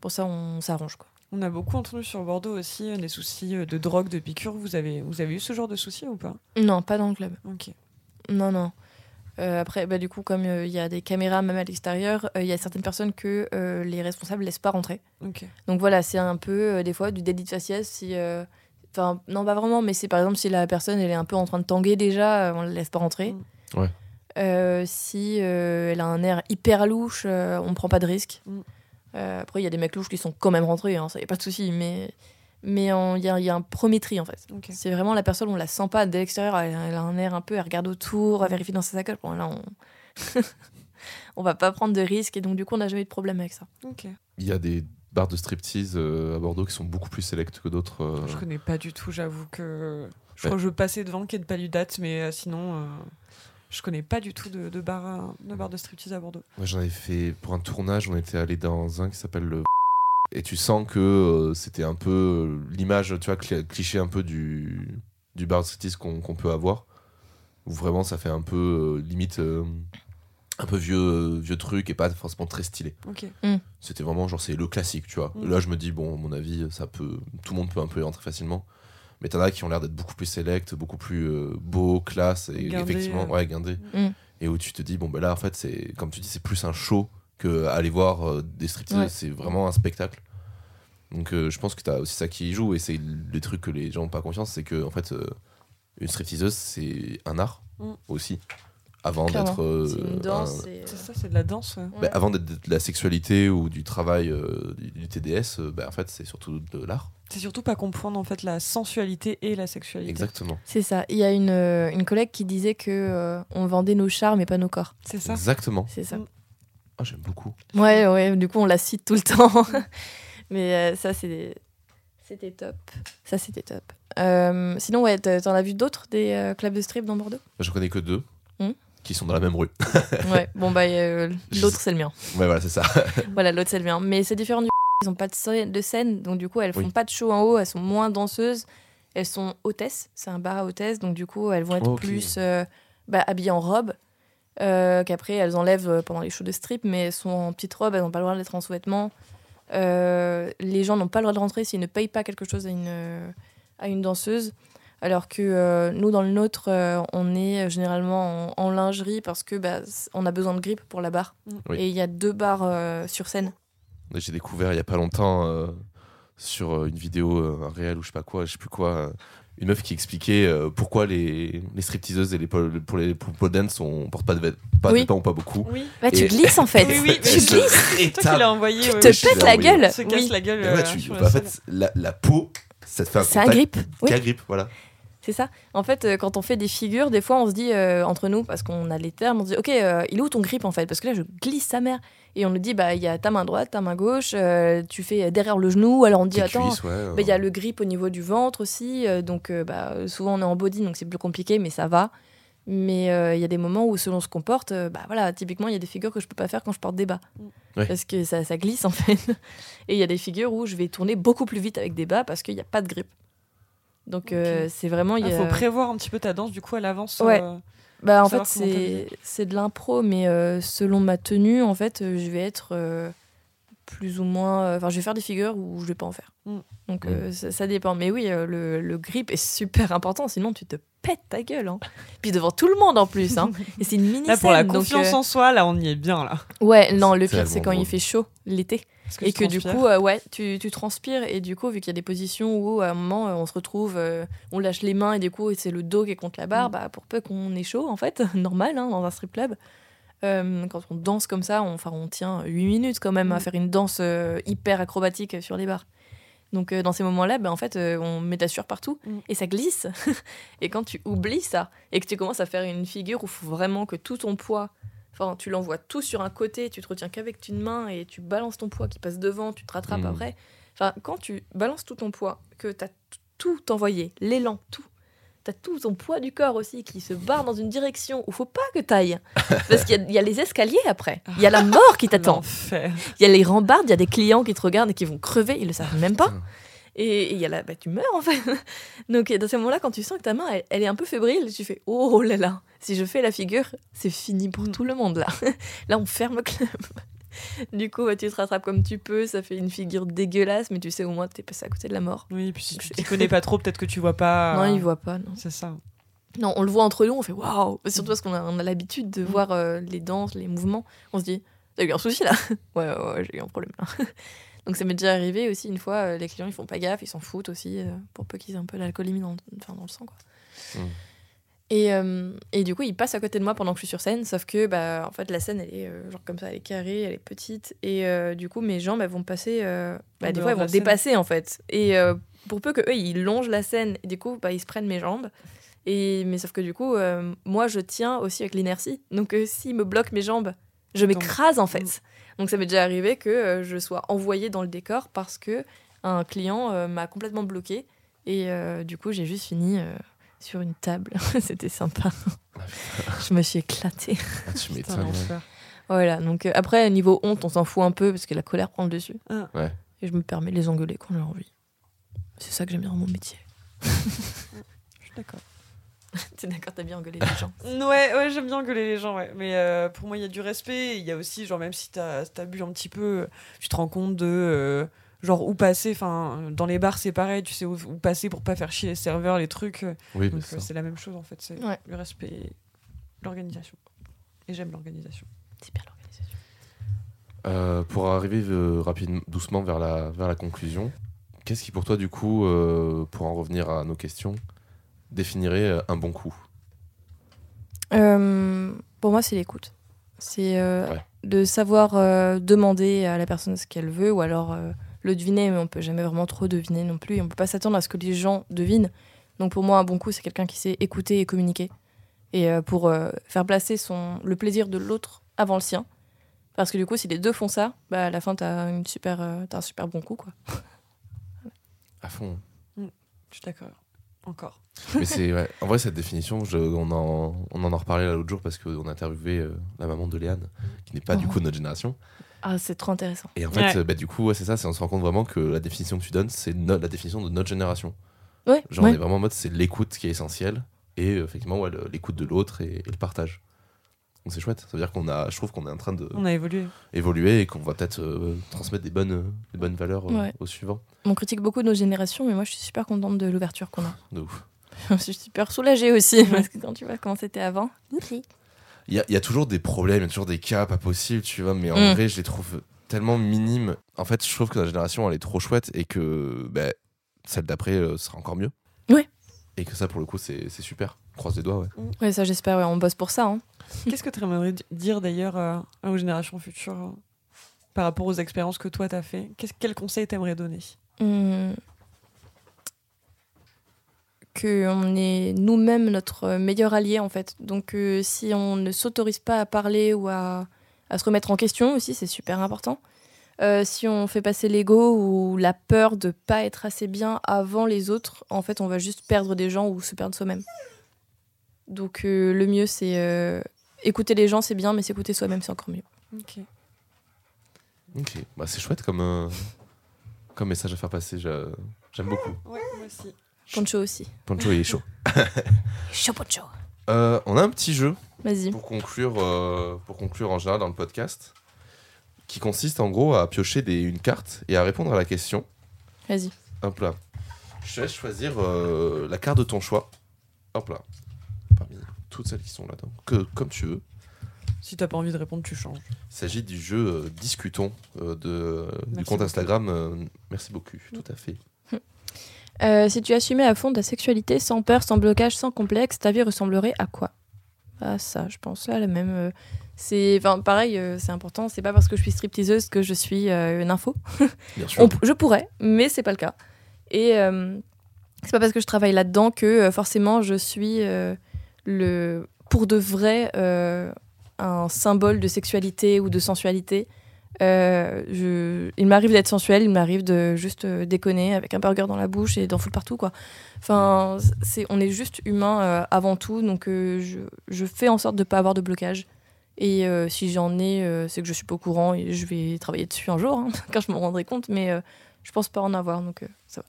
pour ça, on s'arrange, quoi. On a beaucoup entendu sur Bordeaux aussi euh, des soucis euh, de drogue, de piqûres. Vous avez, vous avez eu ce genre de soucis ou pas? Non, pas dans le club. Ok. Non, non. Euh, après, bah, du coup, comme euh, il y a des caméras même à l'extérieur, euh, il y a certaines personnes que euh, les responsables laissent pas rentrer. Ok. Donc voilà, c'est un peu euh, des fois du délit de faciès. Si, euh, enfin, non, pas vraiment, mais c'est par exemple si la personne elle est un peu en train de tanguer déjà, euh, on la laisse pas rentrer. Mm. Ouais. Euh, si euh, elle a un air hyper louche, euh, on prend pas de risque. Mm. Euh, après, il y a des mecs louches qui sont quand même rentrés, hein, ça y a pas de souci, mais mais il y, a- il y a un premier tri en fait. Ok. C'est vraiment la personne, on la sent pas dès l'extérieur, elle, elle a un air un peu, elle regarde autour, elle vérifie dans sa sacoche. Bon, là, on... on va pas prendre de risques et donc du coup, on n'a jamais eu de problème avec ça. Il y a des bars de striptease euh, à Bordeaux qui sont beaucoup plus sélects que d'autres. euh. Je connais pas du tout, j'avoue que. Je Ouais. crois que je passais devant ait de paludate, mais euh, sinon, euh, je connais pas du tout de, de bar, à- de bar de striptease à Bordeaux. Moi, j'en avais fait pour un tournage. On était allé dans un qui s'appelle le. Et tu sens que euh, c'était un peu euh, l'image, tu vois, cli- cliché un peu du, du bar de striptease qu'on qu'on peut avoir. Où vraiment ça fait un peu euh, limite euh, un peu vieux, euh, vieux truc et pas forcément très stylé. Ok. C'était vraiment genre c'est le classique, tu vois. Mm. Là je me dis bon, à mon avis, ça peut tout le monde peut un peu y rentrer facilement. Mais t'en as qui ont l'air d'être beaucoup plus select, beaucoup plus euh, beau, classe et Guindé, effectivement euh. ouais guindé. Mm. Et où tu te dis bon ben là en fait c'est comme tu dis c'est plus un show que aller voir euh, des stripteaseuses, Ouais. c'est vraiment un spectacle. Donc euh, je pense que t'as aussi ça qui y joue et c'est les trucs que les gens n'ont pas conscience, c'est que en fait euh, une stripteaseuse c'est un art Mm. aussi avant d'être euh, un- et, euh, ça, c'est de la danse. ouais. bah, avant d'être de la sexualité ou du travail euh, du, du TDS, euh, bah, en fait, c'est surtout de l'art. C'est surtout pas comprendre en fait la sensualité et la sexualité. Exactement. C'est ça. Il y a une, euh, une collègue qui disait que euh, on vendait nos charmes et pas nos corps. C'est ça. Exactement. C'est ça. Ah, j'aime beaucoup. Ouais, ouais. Du coup, on la cite tout le temps. Mais euh, ça, c'est c'était top. Ça, c'était top. Euh, sinon, ouais, t'en as vu d'autres des euh, clubs de strip dans Bordeaux? Je connais que deux. Qui sont dans la même rue. Ouais. Bon bah euh, l'autre c'est le mien. ouais, voilà, c'est ça. Voilà, l'autre c'est le mien. Mais c'est différent du ils ont pas de scène, donc du coup elles font Oui. pas de show en haut, elles sont moins danseuses, elles sont hôtesses, c'est un bar à hôtesses, donc du coup elles vont être plus euh, bah, habillées en robe, euh, qu'après elles enlèvent pendant les shows de strip, mais elles sont en petite robe, elles n'ont pas le droit d'être en sous-vêtements. Euh, les gens n'ont pas le droit de rentrer s'ils ne payent pas quelque chose à une, à une danseuse. Alors que euh, nous, dans le nôtre, euh, on est euh, généralement en, en lingerie parce que bah, on a besoin de grippe pour la barre. Oui. Et il y a deux bars euh, sur scène. J'ai découvert il y a pas longtemps euh, sur une vidéo, euh, un réel ou je sais pas quoi, je sais plus quoi, une meuf qui expliquait euh, pourquoi les, les stripteaseuses et les pole, pour les pour pole dance on porte pas de, vêt- pas de Oui. vêtements ou pas beaucoup. Oui. Bah, tu glisses en fait. Oui, oui, tu glisses. Et Toi qui l'as envoyé. Tu ouais, te pètes la gueule. Se casse Oui. la gueule. Tu- bah, la en fait, la, la peau, ça te fait un C'est un contact grip. Oui. qu'un grip, voilà. C'est ça. En fait, euh, quand on fait des figures, des fois, on se dit euh, entre nous, parce qu'on a les termes, on se dit, ok, euh, il est où ton grip en fait? Parce que là, je glisse sa mère. Et on nous dit, bah, il y a ta main droite, ta main gauche, euh, tu fais derrière le genou. Alors on dit, attends, ouais, bah, il y a le grip au niveau du ventre aussi. euh, donc, euh, bah, souvent, on est en body, donc c'est plus compliqué, mais ça va. Mais euh, il y a des moments où, selon ce qu'on porte, euh, bah voilà, typiquement, il y a des figures que je peux pas faire quand je porte des bas. Ouais. Parce que ça, ça glisse en fait. Et il y a des figures où je vais tourner beaucoup plus vite avec des bas parce qu'il n'y a pas de grip. Donc euh, c'est vraiment. Il Il y a... faut prévoir un petit peu ta danse du coup à l'avance. Ouais. euh, Bah, en fait, c'est c'est de l'impro, mais euh, selon ma tenue, en fait, euh, je vais être euh, plus ou moins. euh, Enfin, je vais faire des figures ou je vais pas en faire. Mm. Donc, euh, ça, ça dépend. Mais oui, euh, le, le grip est super important, sinon tu te pètes ta gueule. Hein. Puis devant tout le monde en plus. Hein. Et c'est une mini Là pour la donc, confiance euh, en soi, là on y est bien là. Ouais, non, le pire, c'est quand il fait chaud l'été. Et que du coup, euh, ouais, tu, tu transpires et du coup, vu qu'il y a des positions où à un moment euh, on se retrouve, euh, on lâche les mains et du coup c'est le dos qui est contre la barre, Mm. bah, pour peu qu'on ait chaud en fait, normal hein, dans un strip club. Euh, quand on danse comme ça, on, enfin, on tient 8 minutes quand même à Mm. faire une danse hyper acrobatique sur les barres. Donc euh, dans ces moments-là, bah, en fait, euh, on met ta sueur partout Mm. et ça glisse. et quand tu oublies ça et que tu commences à faire une figure où il faut vraiment que tout ton poids Enfin, tu l'envoies tout sur un côté, tu te retiens qu'avec une main et tu balances ton poids qui passe devant, tu te rattrapes Mm. après. Enfin, quand tu balances tout ton poids, que tu as tout envoyé, l'élan, tout, tu as tout ton poids du corps aussi qui se barre dans une direction où faut pas que tu ailles. Parce qu'il y, y a les escaliers après, il y a la mort qui t'attend, L'enfer. il y a les rambardes, il y a des clients qui te regardent et qui vont crever, ils le savent même pas. Et et il y a la, bah, tu meurs en fait. Donc dans ces moments-là, quand tu sens que ta main, elle, elle est un peu fébrile, tu fais oh là là. Si je fais la figure, c'est fini pour Mm. tout le monde là. Là, on ferme le club. Du coup, bah, tu te rattrapes comme tu peux, ça fait une figure dégueulasse, mais tu sais au moins t'es passé à côté de la mort. Oui, puis si tu t'y connais pas trop, peut-être que tu vois pas. Non, euh, ils voient pas. Non. C'est ça. non, on le voit entre nous, on fait waouh. Surtout parce qu'on a, on a l'habitude de Mm. voir euh, les danses, les mouvements. On se dit t'as eu un souci là? Ouais, ouais, ouais, j'ai eu un problème là. Donc ça m'est déjà arrivé aussi une fois, euh, les clients ils font pas gaffe, ils s'en foutent aussi, euh, pour peu qu'ils aient un peu d'alcoolémie dans, le- enfin, dans le sang quoi. Mm. Et, euh, et du coup, ils passent à côté de moi pendant que je suis sur scène, sauf que bah, en fait, la scène, elle est euh, genre comme ça, elle est carrée, elle est petite, et euh, du coup, mes jambes, elles vont passer, euh, bah, des fois, elles vont dépasser en fait. Et euh, pour peu que eux, ils longent la scène, et du coup, bah, ils se prennent mes jambes. Et, mais sauf que du coup, euh, moi, je tiens aussi avec l'inertie. Donc, euh, s'ils me bloquent mes jambes, je m'écrase en fait. Donc, ça m'est déjà arrivé que euh, je sois envoyée dans le décor parce que un client euh, m'a complètement bloquée. Et euh, du coup, j'ai juste fini euh, sur une table. C'était sympa. je me suis éclatée. Ah, tu m'étonnes. Voilà. Donc, euh, après, niveau honte, on s'en fout un peu parce que la colère prend le dessus. Ah. Ouais. Et je me permets de les engueuler quand j'ai envie. C'est ça que j'aime bien dans mon métier. Je suis d'accord. T'es d'accord, t'as bien engueulé les gens. Ouais, ouais, j'aime bien gueuler les gens, ouais. Mais euh, pour moi, il y a du respect. Il y a aussi, genre, même si t'as as bu un petit peu, tu te rends compte de. euh, genre, où passer. Enfin, dans les bars, c'est pareil. Tu sais où, où passer pour pas faire chier les serveurs, les trucs. euh, Oui, Donc, c'est euh, la même chose, en fait. C'est Ouais. le respect et l'organisation. Et j'aime l'organisation. C'est bien l'organisation. Euh, pour arriver euh, rapidement, doucement vers la, vers la conclusion, qu'est-ce qui pour toi, du coup, euh, pour en revenir à nos questions, définirait euh, un bon coup Euh, pour moi, c'est l'écoute. C'est euh, Ouais. de savoir euh, demander à la personne ce qu'elle veut ou alors euh, le deviner, mais on peut jamais vraiment trop deviner non plus. Et on peut pas s'attendre à ce que les gens devinent. Donc pour moi, un bon coup, c'est quelqu'un qui sait écouter et communiquer. Et euh, pour euh, faire placer son, le plaisir de l'autre avant le sien. Parce que du coup, si les deux font ça, bah, à la fin, t'as une super, euh, t'as un super bon coup. Quoi. À fond. Je suis d'accord. Encore. Mais c'est ouais. en vrai cette définition, je- on, en, on en a reparlé l'autre jour parce qu'on a interviewé euh, la maman de Léane, qui n'est pas du Oh. coup de notre génération. Ah, c'est trop intéressant. Et en fait, Ouais. bah, du coup, ouais, c'est ça, c'est on se rend compte vraiment que la définition que tu donnes, c'est no- la définition de notre génération. Ouais, Genre, ouais. on est vraiment en mode, c'est l'écoute qui est essentielle et euh, effectivement, ouais, le- l'écoute de l'autre et, et le partage. Donc c'est chouette. Ça veut dire qu'on a, je trouve qu'on est en train de On a évolué. évoluer et qu'on va peut-être euh, transmettre des bonnes, euh, des bonnes valeurs euh, Ouais. au suivant. On critique beaucoup nos générations, mais moi, je suis super contente de l'ouverture qu'on a. De ouf. je suis super soulagée aussi, parce que quand tu vois comment c'était avant. Il y a, il y a toujours des problèmes, il y a toujours des cas pas possibles, tu vois, mais en Mm. vrai, je les trouve tellement minimes. En fait, je trouve que notre génération, elle est trop chouette et que bah, celle d'après euh, sera encore mieux. Ouais. Et que ça, pour le coup, c'est super. Croise les doigts, ouais. Ouais, ça j'espère, ouais, on bosse pour ça. Hein. Qu'est-ce que tu aimerais di- dire d'ailleurs euh, aux générations futures euh, par rapport aux expériences que toi t'as fait? Qu'est-ce- Quel conseil t'aimerais donner? Hum. Que on est nous-mêmes notre meilleur allié en fait. Donc euh, si on ne s'autorise pas à parler ou à, à se remettre en question aussi, c'est super important. Euh, si on fait passer l'ego ou la peur de pas être assez bien avant les autres, en fait, on va juste perdre des gens ou se perdre soi-même. Donc euh, le mieux, c'est euh, écouter les gens, c'est bien, mais s'écouter soi-même, c'est encore mieux. Ok. Ok, bah, c'est chouette comme, euh, comme message à faire passer. J'aime beaucoup. Ouais, moi aussi. Poncho aussi. Poncho il est chaud. Chaud Poncho. Euh, on a un petit jeu Vas-y. pour conclure, euh, pour conclure en général dans le podcast qui consiste en gros à piocher des, une carte et à répondre à la question. Vas-y. Hop là. Je te laisse choisir euh, la carte de ton choix. Hop là. Parmi toutes celles qui sont là-dedans. Que, comme tu veux. Si t'as pas envie de répondre, tu changes. Il s'agit du jeu euh, Discutons euh, de, du compte beaucoup. Instagram. euh, merci beaucoup, tout à fait. Euh, si tu assumais à fond ta sexualité sans peur, sans blocage, sans complexe, ta vie ressemblerait à quoi? Ah ça, je pense là la même. euh, c'est, enfin pareil, euh, c'est important. C'est pas parce que je suis stripteaseuse que je suis une info. Bien sûr. On je pourrais, mais c'est pas le cas. Et c'est pas parce que je travaille là-dedans que forcément je suis le, pour de vrai, un symbole de sexualité ou de sensualité. Euh, je, il m'arrive d'être sensuelle, il m'arrive de juste euh, déconner avec un burger dans la bouche et d'en foutre partout quoi. Enfin, c'est, on est juste humain euh, avant tout, donc euh, je, je fais en sorte de pas avoir de blocage. Et si j'en ai, c'est que je suis pas au courant et je vais travailler dessus un jour hein, quand je m'en rendrai compte, mais je pense pas en avoir, donc ça va.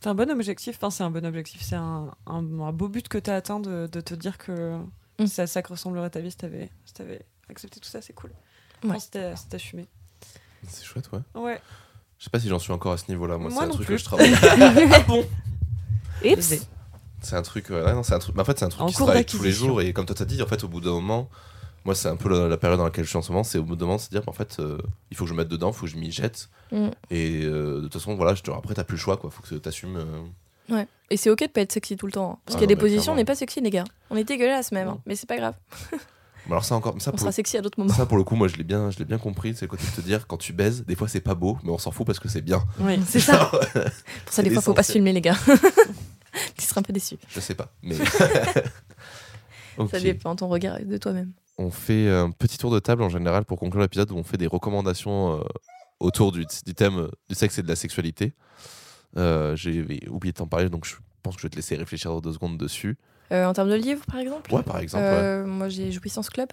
C'est un bon objectif. Enfin, c'est un bon objectif. C'est un, un- un beau but que t'as atteint de, de te dire que Mm. c'est à ça que ressemblerait ta vie si si t'avais accepté tout ça. C'est cool. Ouais. C'était c'était assumé. C'est chouette, ouais. Ouais. Je sais pas si j'en suis encore à ce niveau-là. Moi, Moi c'est un truc plus. que je travaille. ah bon Oups. C'est un truc, euh, ouais, non, c'est un truc. mais en fait, c'est un truc En qui se cours travaille tous les jours. Et comme toi t'as dit, en fait, au bout d'un moment, moi, c'est un peu la, la période dans laquelle je suis en ce moment. C'est au bout d'un moment, c'est dire, en fait, euh, il faut que je me mette dedans, il faut que je m'y jette. Mm. Et euh, de toute façon, voilà, je te- après, t'as plus le choix, quoi. Faut que t'assumes. euh, Ouais. Et c'est ok de pas être sexy tout le temps. hein. Parce Ah qu'il y a non, des positions, on n'est pas sexy, les gars. On est dégueulasse même, hein. Mais c'est pas grave. Alors, ça encore, ça On pour, sera sexy à d'autres moments. ça, pour le coup, moi, je l'ai bien, je l'ai bien compris. C'est le côté de te dire, quand tu baises, des fois, c'est pas beau, mais on s'en fout parce que c'est bien. Oui. C'est ça. Pour ça, des fois, faut pas se filmer, les gars. tu seras un peu déçu. je sais pas, mais. Ça dépend ton regard de toi-même. On fait un petit tour de table en général pour conclure l'épisode où on fait des recommandations euh, autour du, du thème euh, du sexe et de la sexualité. Euh, J'ai oublié de t'en parler, donc je pense que je vais te laisser réfléchir deux secondes dessus. Euh, en termes de livres, par exemple Ouais, par exemple. ouais. Euh, Moi, j'ai Jouissance Club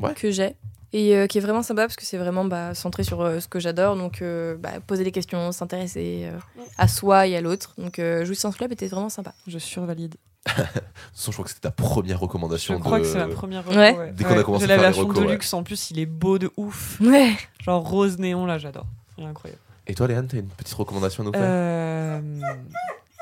Ouais. que j'ai. Et euh, qui est vraiment sympa parce que c'est vraiment bah, centré sur euh, ce que j'adore. Donc, euh, bah, poser des questions, s'intéresser euh, à soi et à l'autre. Donc, euh, Jouissance Club était vraiment sympa. Je survalide. De toute façon, je crois que c'était ta première recommandation. Je crois de- que c'est la première Ouais. reco, Dès qu'on a commencé à la faire les version de ouais. luxe, en plus, il est beau de ouf. Ouais. Genre rose néon, là, j'adore. Il est incroyable. Et toi, Léane, t'as une petite recommandation à nous faire? Euh,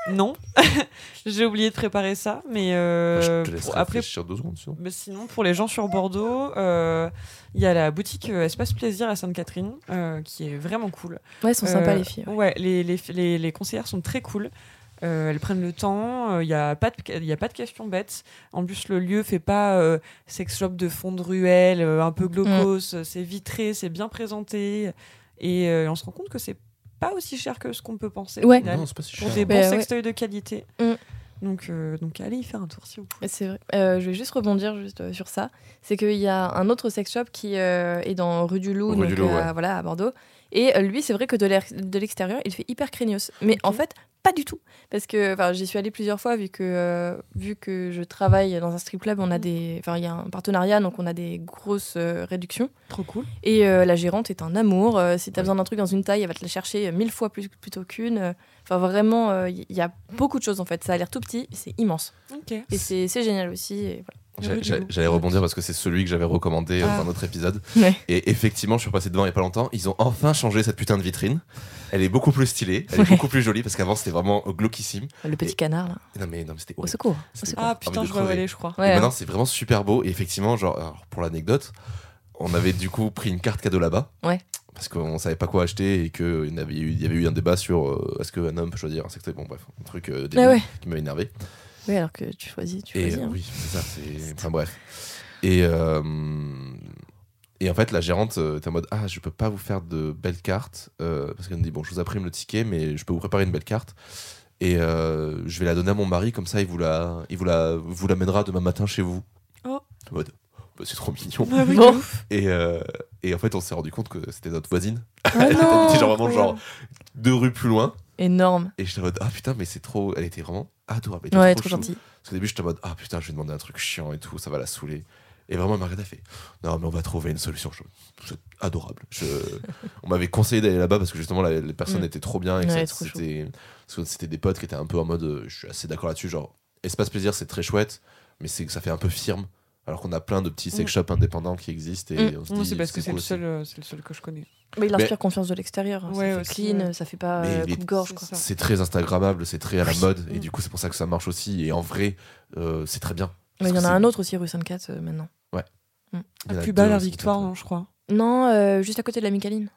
Non, j'ai oublié de préparer ça, mais euh, Je te laisse pour- après, deux secondes. sinon. mais sinon pour les gens sur Bordeaux, euh, il y a la boutique euh, Espace Plaisir à Sainte-Catherine euh, qui est vraiment cool. Ouais, elles sont sympas les filles. ouais. Ouais, les, les, les, les conseillères sont très cool. Euh, elles prennent le temps, il n'y a, pas de- y a pas de questions bêtes. En plus, le lieu fait pas euh, sex shop de fond de ruelle, euh, un peu glaucose. C'est vitré, c'est bien présenté. Et euh, on se rend compte que c'est pas aussi cher que ce qu'on peut penser. Ouais. final, Non, c'est pas si pour cher. des Bah bons ouais. sextoys de qualité. Mm. Donc, euh, donc allez y faire un tour si vous pouvez. C'est vrai. Euh, je vais juste rebondir juste euh, sur ça. C'est qu'il y a un autre sex shop qui euh, est dans rue du Loup, Rue donc, du Loup, euh, ouais. voilà, à Bordeaux. Et euh, lui, c'est vrai que de l'air- de l'extérieur, il fait hyper craignos. Mais en fait, pas du tout. Parce que enfin, j'y suis allée plusieurs fois, vu que, euh, vu que je travaille dans un strip club, on a Mm. des, enfin, il y a un partenariat, donc on a des grosses euh, réductions. Trop cool. Et euh, la gérante est un amour. Si tu as besoin d'un truc dans une taille, elle va te la chercher mille fois plus, plutôt qu'une. Enfin, vraiment, il y a beaucoup de choses en fait. Ça a l'air tout petit, c'est immense. Ok. Et c'est c'est génial aussi. et J'allais rebondir parce que c'est celui que j'avais recommandé euh, Ah. dans un autre épisode. Ouais. Et effectivement, je suis passé devant il y a pas longtemps. Ils ont enfin changé cette putain de vitrine. Elle est beaucoup plus stylée, elle est beaucoup plus jolie parce qu'avant c'était vraiment glauquissime. Le petit Et- canard, là. Non mais, non, mais c'était Au horrible. secours. Au secours. Ah putain, je crever. aller, je crois. Et maintenant c'est vraiment super beau. Et effectivement, genre, alors, pour l'anecdote, on avait du coup pris une carte cadeau là-bas. Ouais. Parce qu'on savait pas quoi acheter et qu'il y, avait eu- il y avait eu un débat sur euh, est-ce qu'un homme peut choisir un secteur. Bon, bref, un truc euh, débile Ah ouais. qui m'avait énervé. Oui, alors que tu choisis, tu choisis. euh, hein. oui, c'est ça, c'est. Enfin bref. Et, euh, et en fait, la gérante euh, était en mode Ah, je peux pas vous faire de belles cartes. euh, parce qu'elle me dit Bon, je vous imprime le ticket, mais je peux vous préparer une belle carte. Et euh, je vais la donner à mon mari, comme ça, il vous la, il vous la, vous l'amènera demain matin chez vous. Oh. En mode Bah, C'est trop mignon. Ah oui, ouf. Et, euh, et en fait, on s'est rendu compte que c'était notre voisine. Ah Elle était genre vraiment genre deux rues plus loin. Énorme. Et j'étais en mode Ah putain, mais c'est trop. Elle était vraiment adorable. Elle était Ouais, trop gentil. Parce qu'au début, j'étais en mode Ah putain, je vais demander un truc chiant et tout, ça va la saouler. Et vraiment, Margarita a fait Non, mais on va trouver une solution. C'est adorable. Je... on m'avait conseillé d'aller là-bas parce que justement, la- les personnes Mm. étaient trop bien et Ouais, c'était des potes qui étaient un peu en mode euh, Je suis assez d'accord là-dessus. Genre, Espace Plaisir, c'est très chouette, mais c'est que ça fait un peu firme. Alors qu'on a plein de petits sex Mm. shops indépendants qui existent. Et Mm. on se Moi, dit, c'est parce que c'est cool le aussi. seul, euh, c'est le seul que je connais. Mais il Mais- inspire confiance de l'extérieur. hein. Ouais, ça fait aussi, clean, ouais. ça fait pas euh, coupe-gorge. c'est quoi. ça. C'est très Instagrammable, c'est très à la Oui. mode, et Mm. du coup, c'est pour ça que ça marche aussi. Et en vrai, euh, c'est très bien. Mais il y en a un autre aussi rue Sainte-Cat euh, maintenant. a Plus bas aussi, Victoire, non, je crois. Non, euh, juste à côté de la Micaline.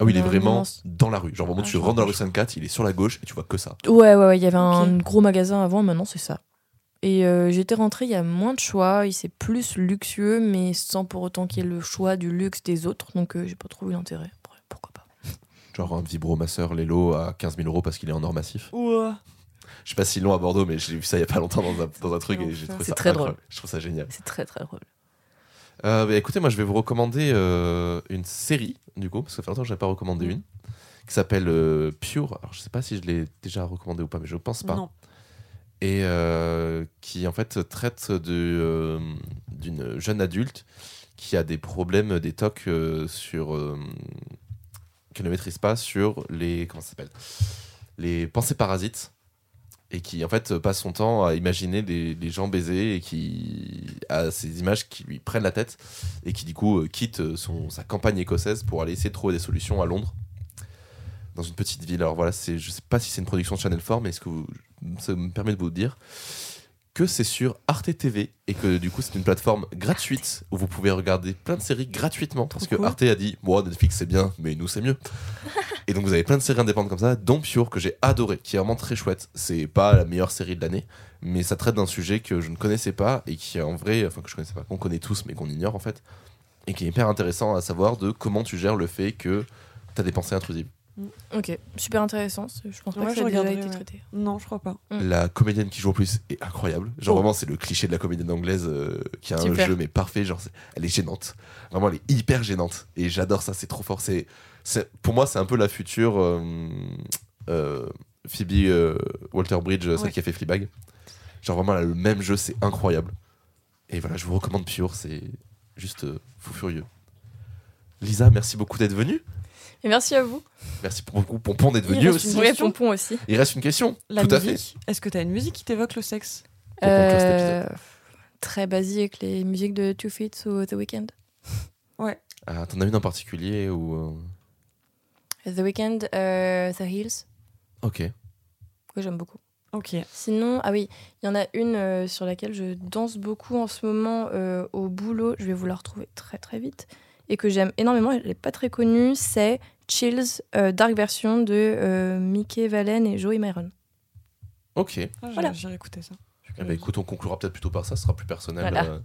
Ah oui, il est vraiment dans la rue. Genre vraiment, Ah, tu je rentres dans la rue vois, Sainte-Cat, il est sur la gauche et tu vois que ça. Ouais, ouais, ouais. Il y avait un gros magasin avant, maintenant c'est ça. Et euh, j'étais rentrée, il y a moins de choix. Il c'est plus luxueux, mais sans pour autant qu'il y ait le choix du luxe des autres. Donc euh, j'ai pas trouvé l'intérêt. Pourquoi pas Genre un vibromasseur Lelo à 15 000 euros parce qu'il est en or massif. Ouah. Je sais pas s'ils l'ont à Bordeaux, mais j'ai vu ça il y a pas longtemps dans un, dans un truc et j'ai trouvé C'est ça très incroyable. drôle. Je trouve ça génial. C'est très très drôle. Euh, bah, écoutez, moi je vais vous recommander euh, une série, du coup, parce que ça fait longtemps que je n'ai pas recommandé une, qui s'appelle euh, Pure. Alors je sais pas si je l'ai déjà recommandé ou pas, mais je pense pas. Non. Et euh, qui en fait traite euh, d'une jeune adulte qui a des problèmes, des tocs euh, sur qu'elle ne maîtrise pas sur les comment s'appelle les pensées parasites et qui en fait passe son temps à imaginer des, des gens baisés et qui a ces images qui lui prennent la tête et qui du coup quitte son, sa campagne écossaise pour aller essayer de trouver des solutions à Londres dans une petite ville. Alors voilà, c'est, je sais pas si c'est une production de Channel 4, mais est-ce que vous- ça me permet de vous dire que c'est sur Arte TV et que du coup c'est une plateforme gratuite où vous pouvez regarder plein de séries gratuitement. Parce que. Arte a dit bon Netflix c'est bien mais nous c'est mieux. Et donc vous avez plein de séries indépendantes comme ça dont Pure que j'ai adoré qui est vraiment très chouette. C'est pas la meilleure série de l'année mais ça traite d'un sujet que je ne connaissais pas et qui en vrai enfin que je connaissais pas qu'on connaît tous mais qu'on ignore en fait et qui est hyper intéressant à savoir de comment tu gères le fait que tu as des pensées intrusives Ok, super intéressant. Je pense pas Ouais, que ça a déjà été ouais. traité. Non, je crois pas. Mm. La comédienne qui joue en plus est incroyable. Genre Oh. vraiment, c'est le cliché de la comédienne anglaise euh, qui a un jeu mais parfait. Genre, elle est gênante. Vraiment, elle est hyper gênante. Et j'adore ça. C'est trop fort. C'est, pour moi, c'est un peu la future euh, euh, Phoebe euh, Walter Bridge, celle Ouais. qui a fait Fleabag. Genre vraiment, elle a le même jeu. C'est incroyable. Et voilà, je vous recommande Pure. C'est juste euh, fou furieux. Lisa, merci beaucoup d'être venue. Et merci à vous. Merci pour beaucoup, Pompon, d'être Il venu reste une aussi. Oui, question Pompon aussi. Il reste une question. La Tout à fait. musique. Est-ce que tu as une musique qui t'évoque le sexe Euh, très basique, les musiques de Two Feet ou The Weeknd. Ah, T'en as une en particulier ou euh, The Weeknd, euh, The Hills. Ok. Oui, j'aime beaucoup. Ok. Sinon, ah oui, il y en a une euh, sur laquelle je danse beaucoup en ce moment euh, au boulot. Je vais vous la retrouver très très vite. Et que j'aime énormément, elle n'est pas très connue. C'est Chills, euh, dark version de euh, Mickey Valen et Joey Myron. Ok. Ah, j'ai- Voilà. J'irai écouter ça. Eh ben, écoute, on conclura peut-être plutôt par ça, ce sera plus personnel. Voilà. euh,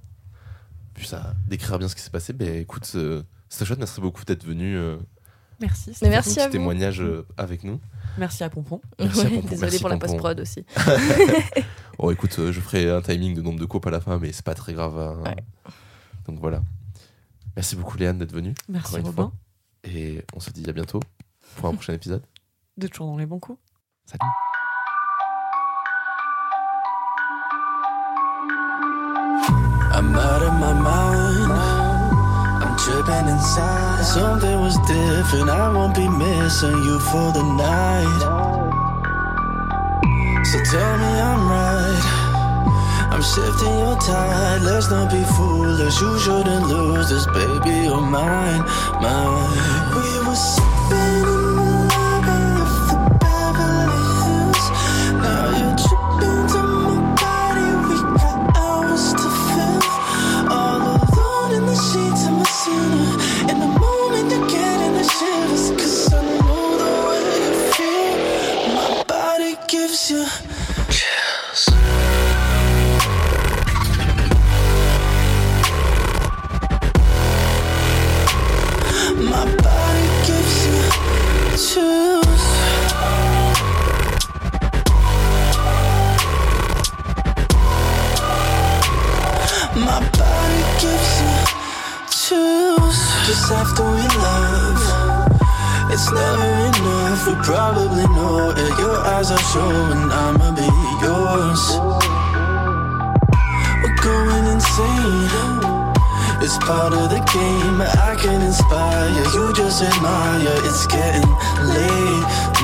puis ça décrira bien ce qui s'est passé. Ben écoute, euh, c'était chouette, merci beaucoup d'être venu. euh, Merci. Mais merci pour à ce petit vous. témoignage euh, avec nous. Merci à Pompon. Merci à Pompon, Désolée merci pour la post-prod aussi. Oh, écoute, euh, je ferai un timing de nombre de coupes à la fin, mais c'est pas très grave. hein. Ouais. Donc voilà. Merci beaucoup, Léane, d'être venue. Merci Robin. Et on se dit à bientôt pour un prochain épisode. De toujours dans les bons coups. Salut. I'm out of my mind. I'm tripping inside. Something was different. I won't be missing you for the night. So tell me I'm right. I'm shifting your tide. Let's not be foolish. You shouldn't lose this, baby. You're mine, mine. We were sipping it's never enough. We probably know it. Your eyes are showing I'ma be yours. We're going insane. It's part of the game. I can inspire you, just admire. It's getting late.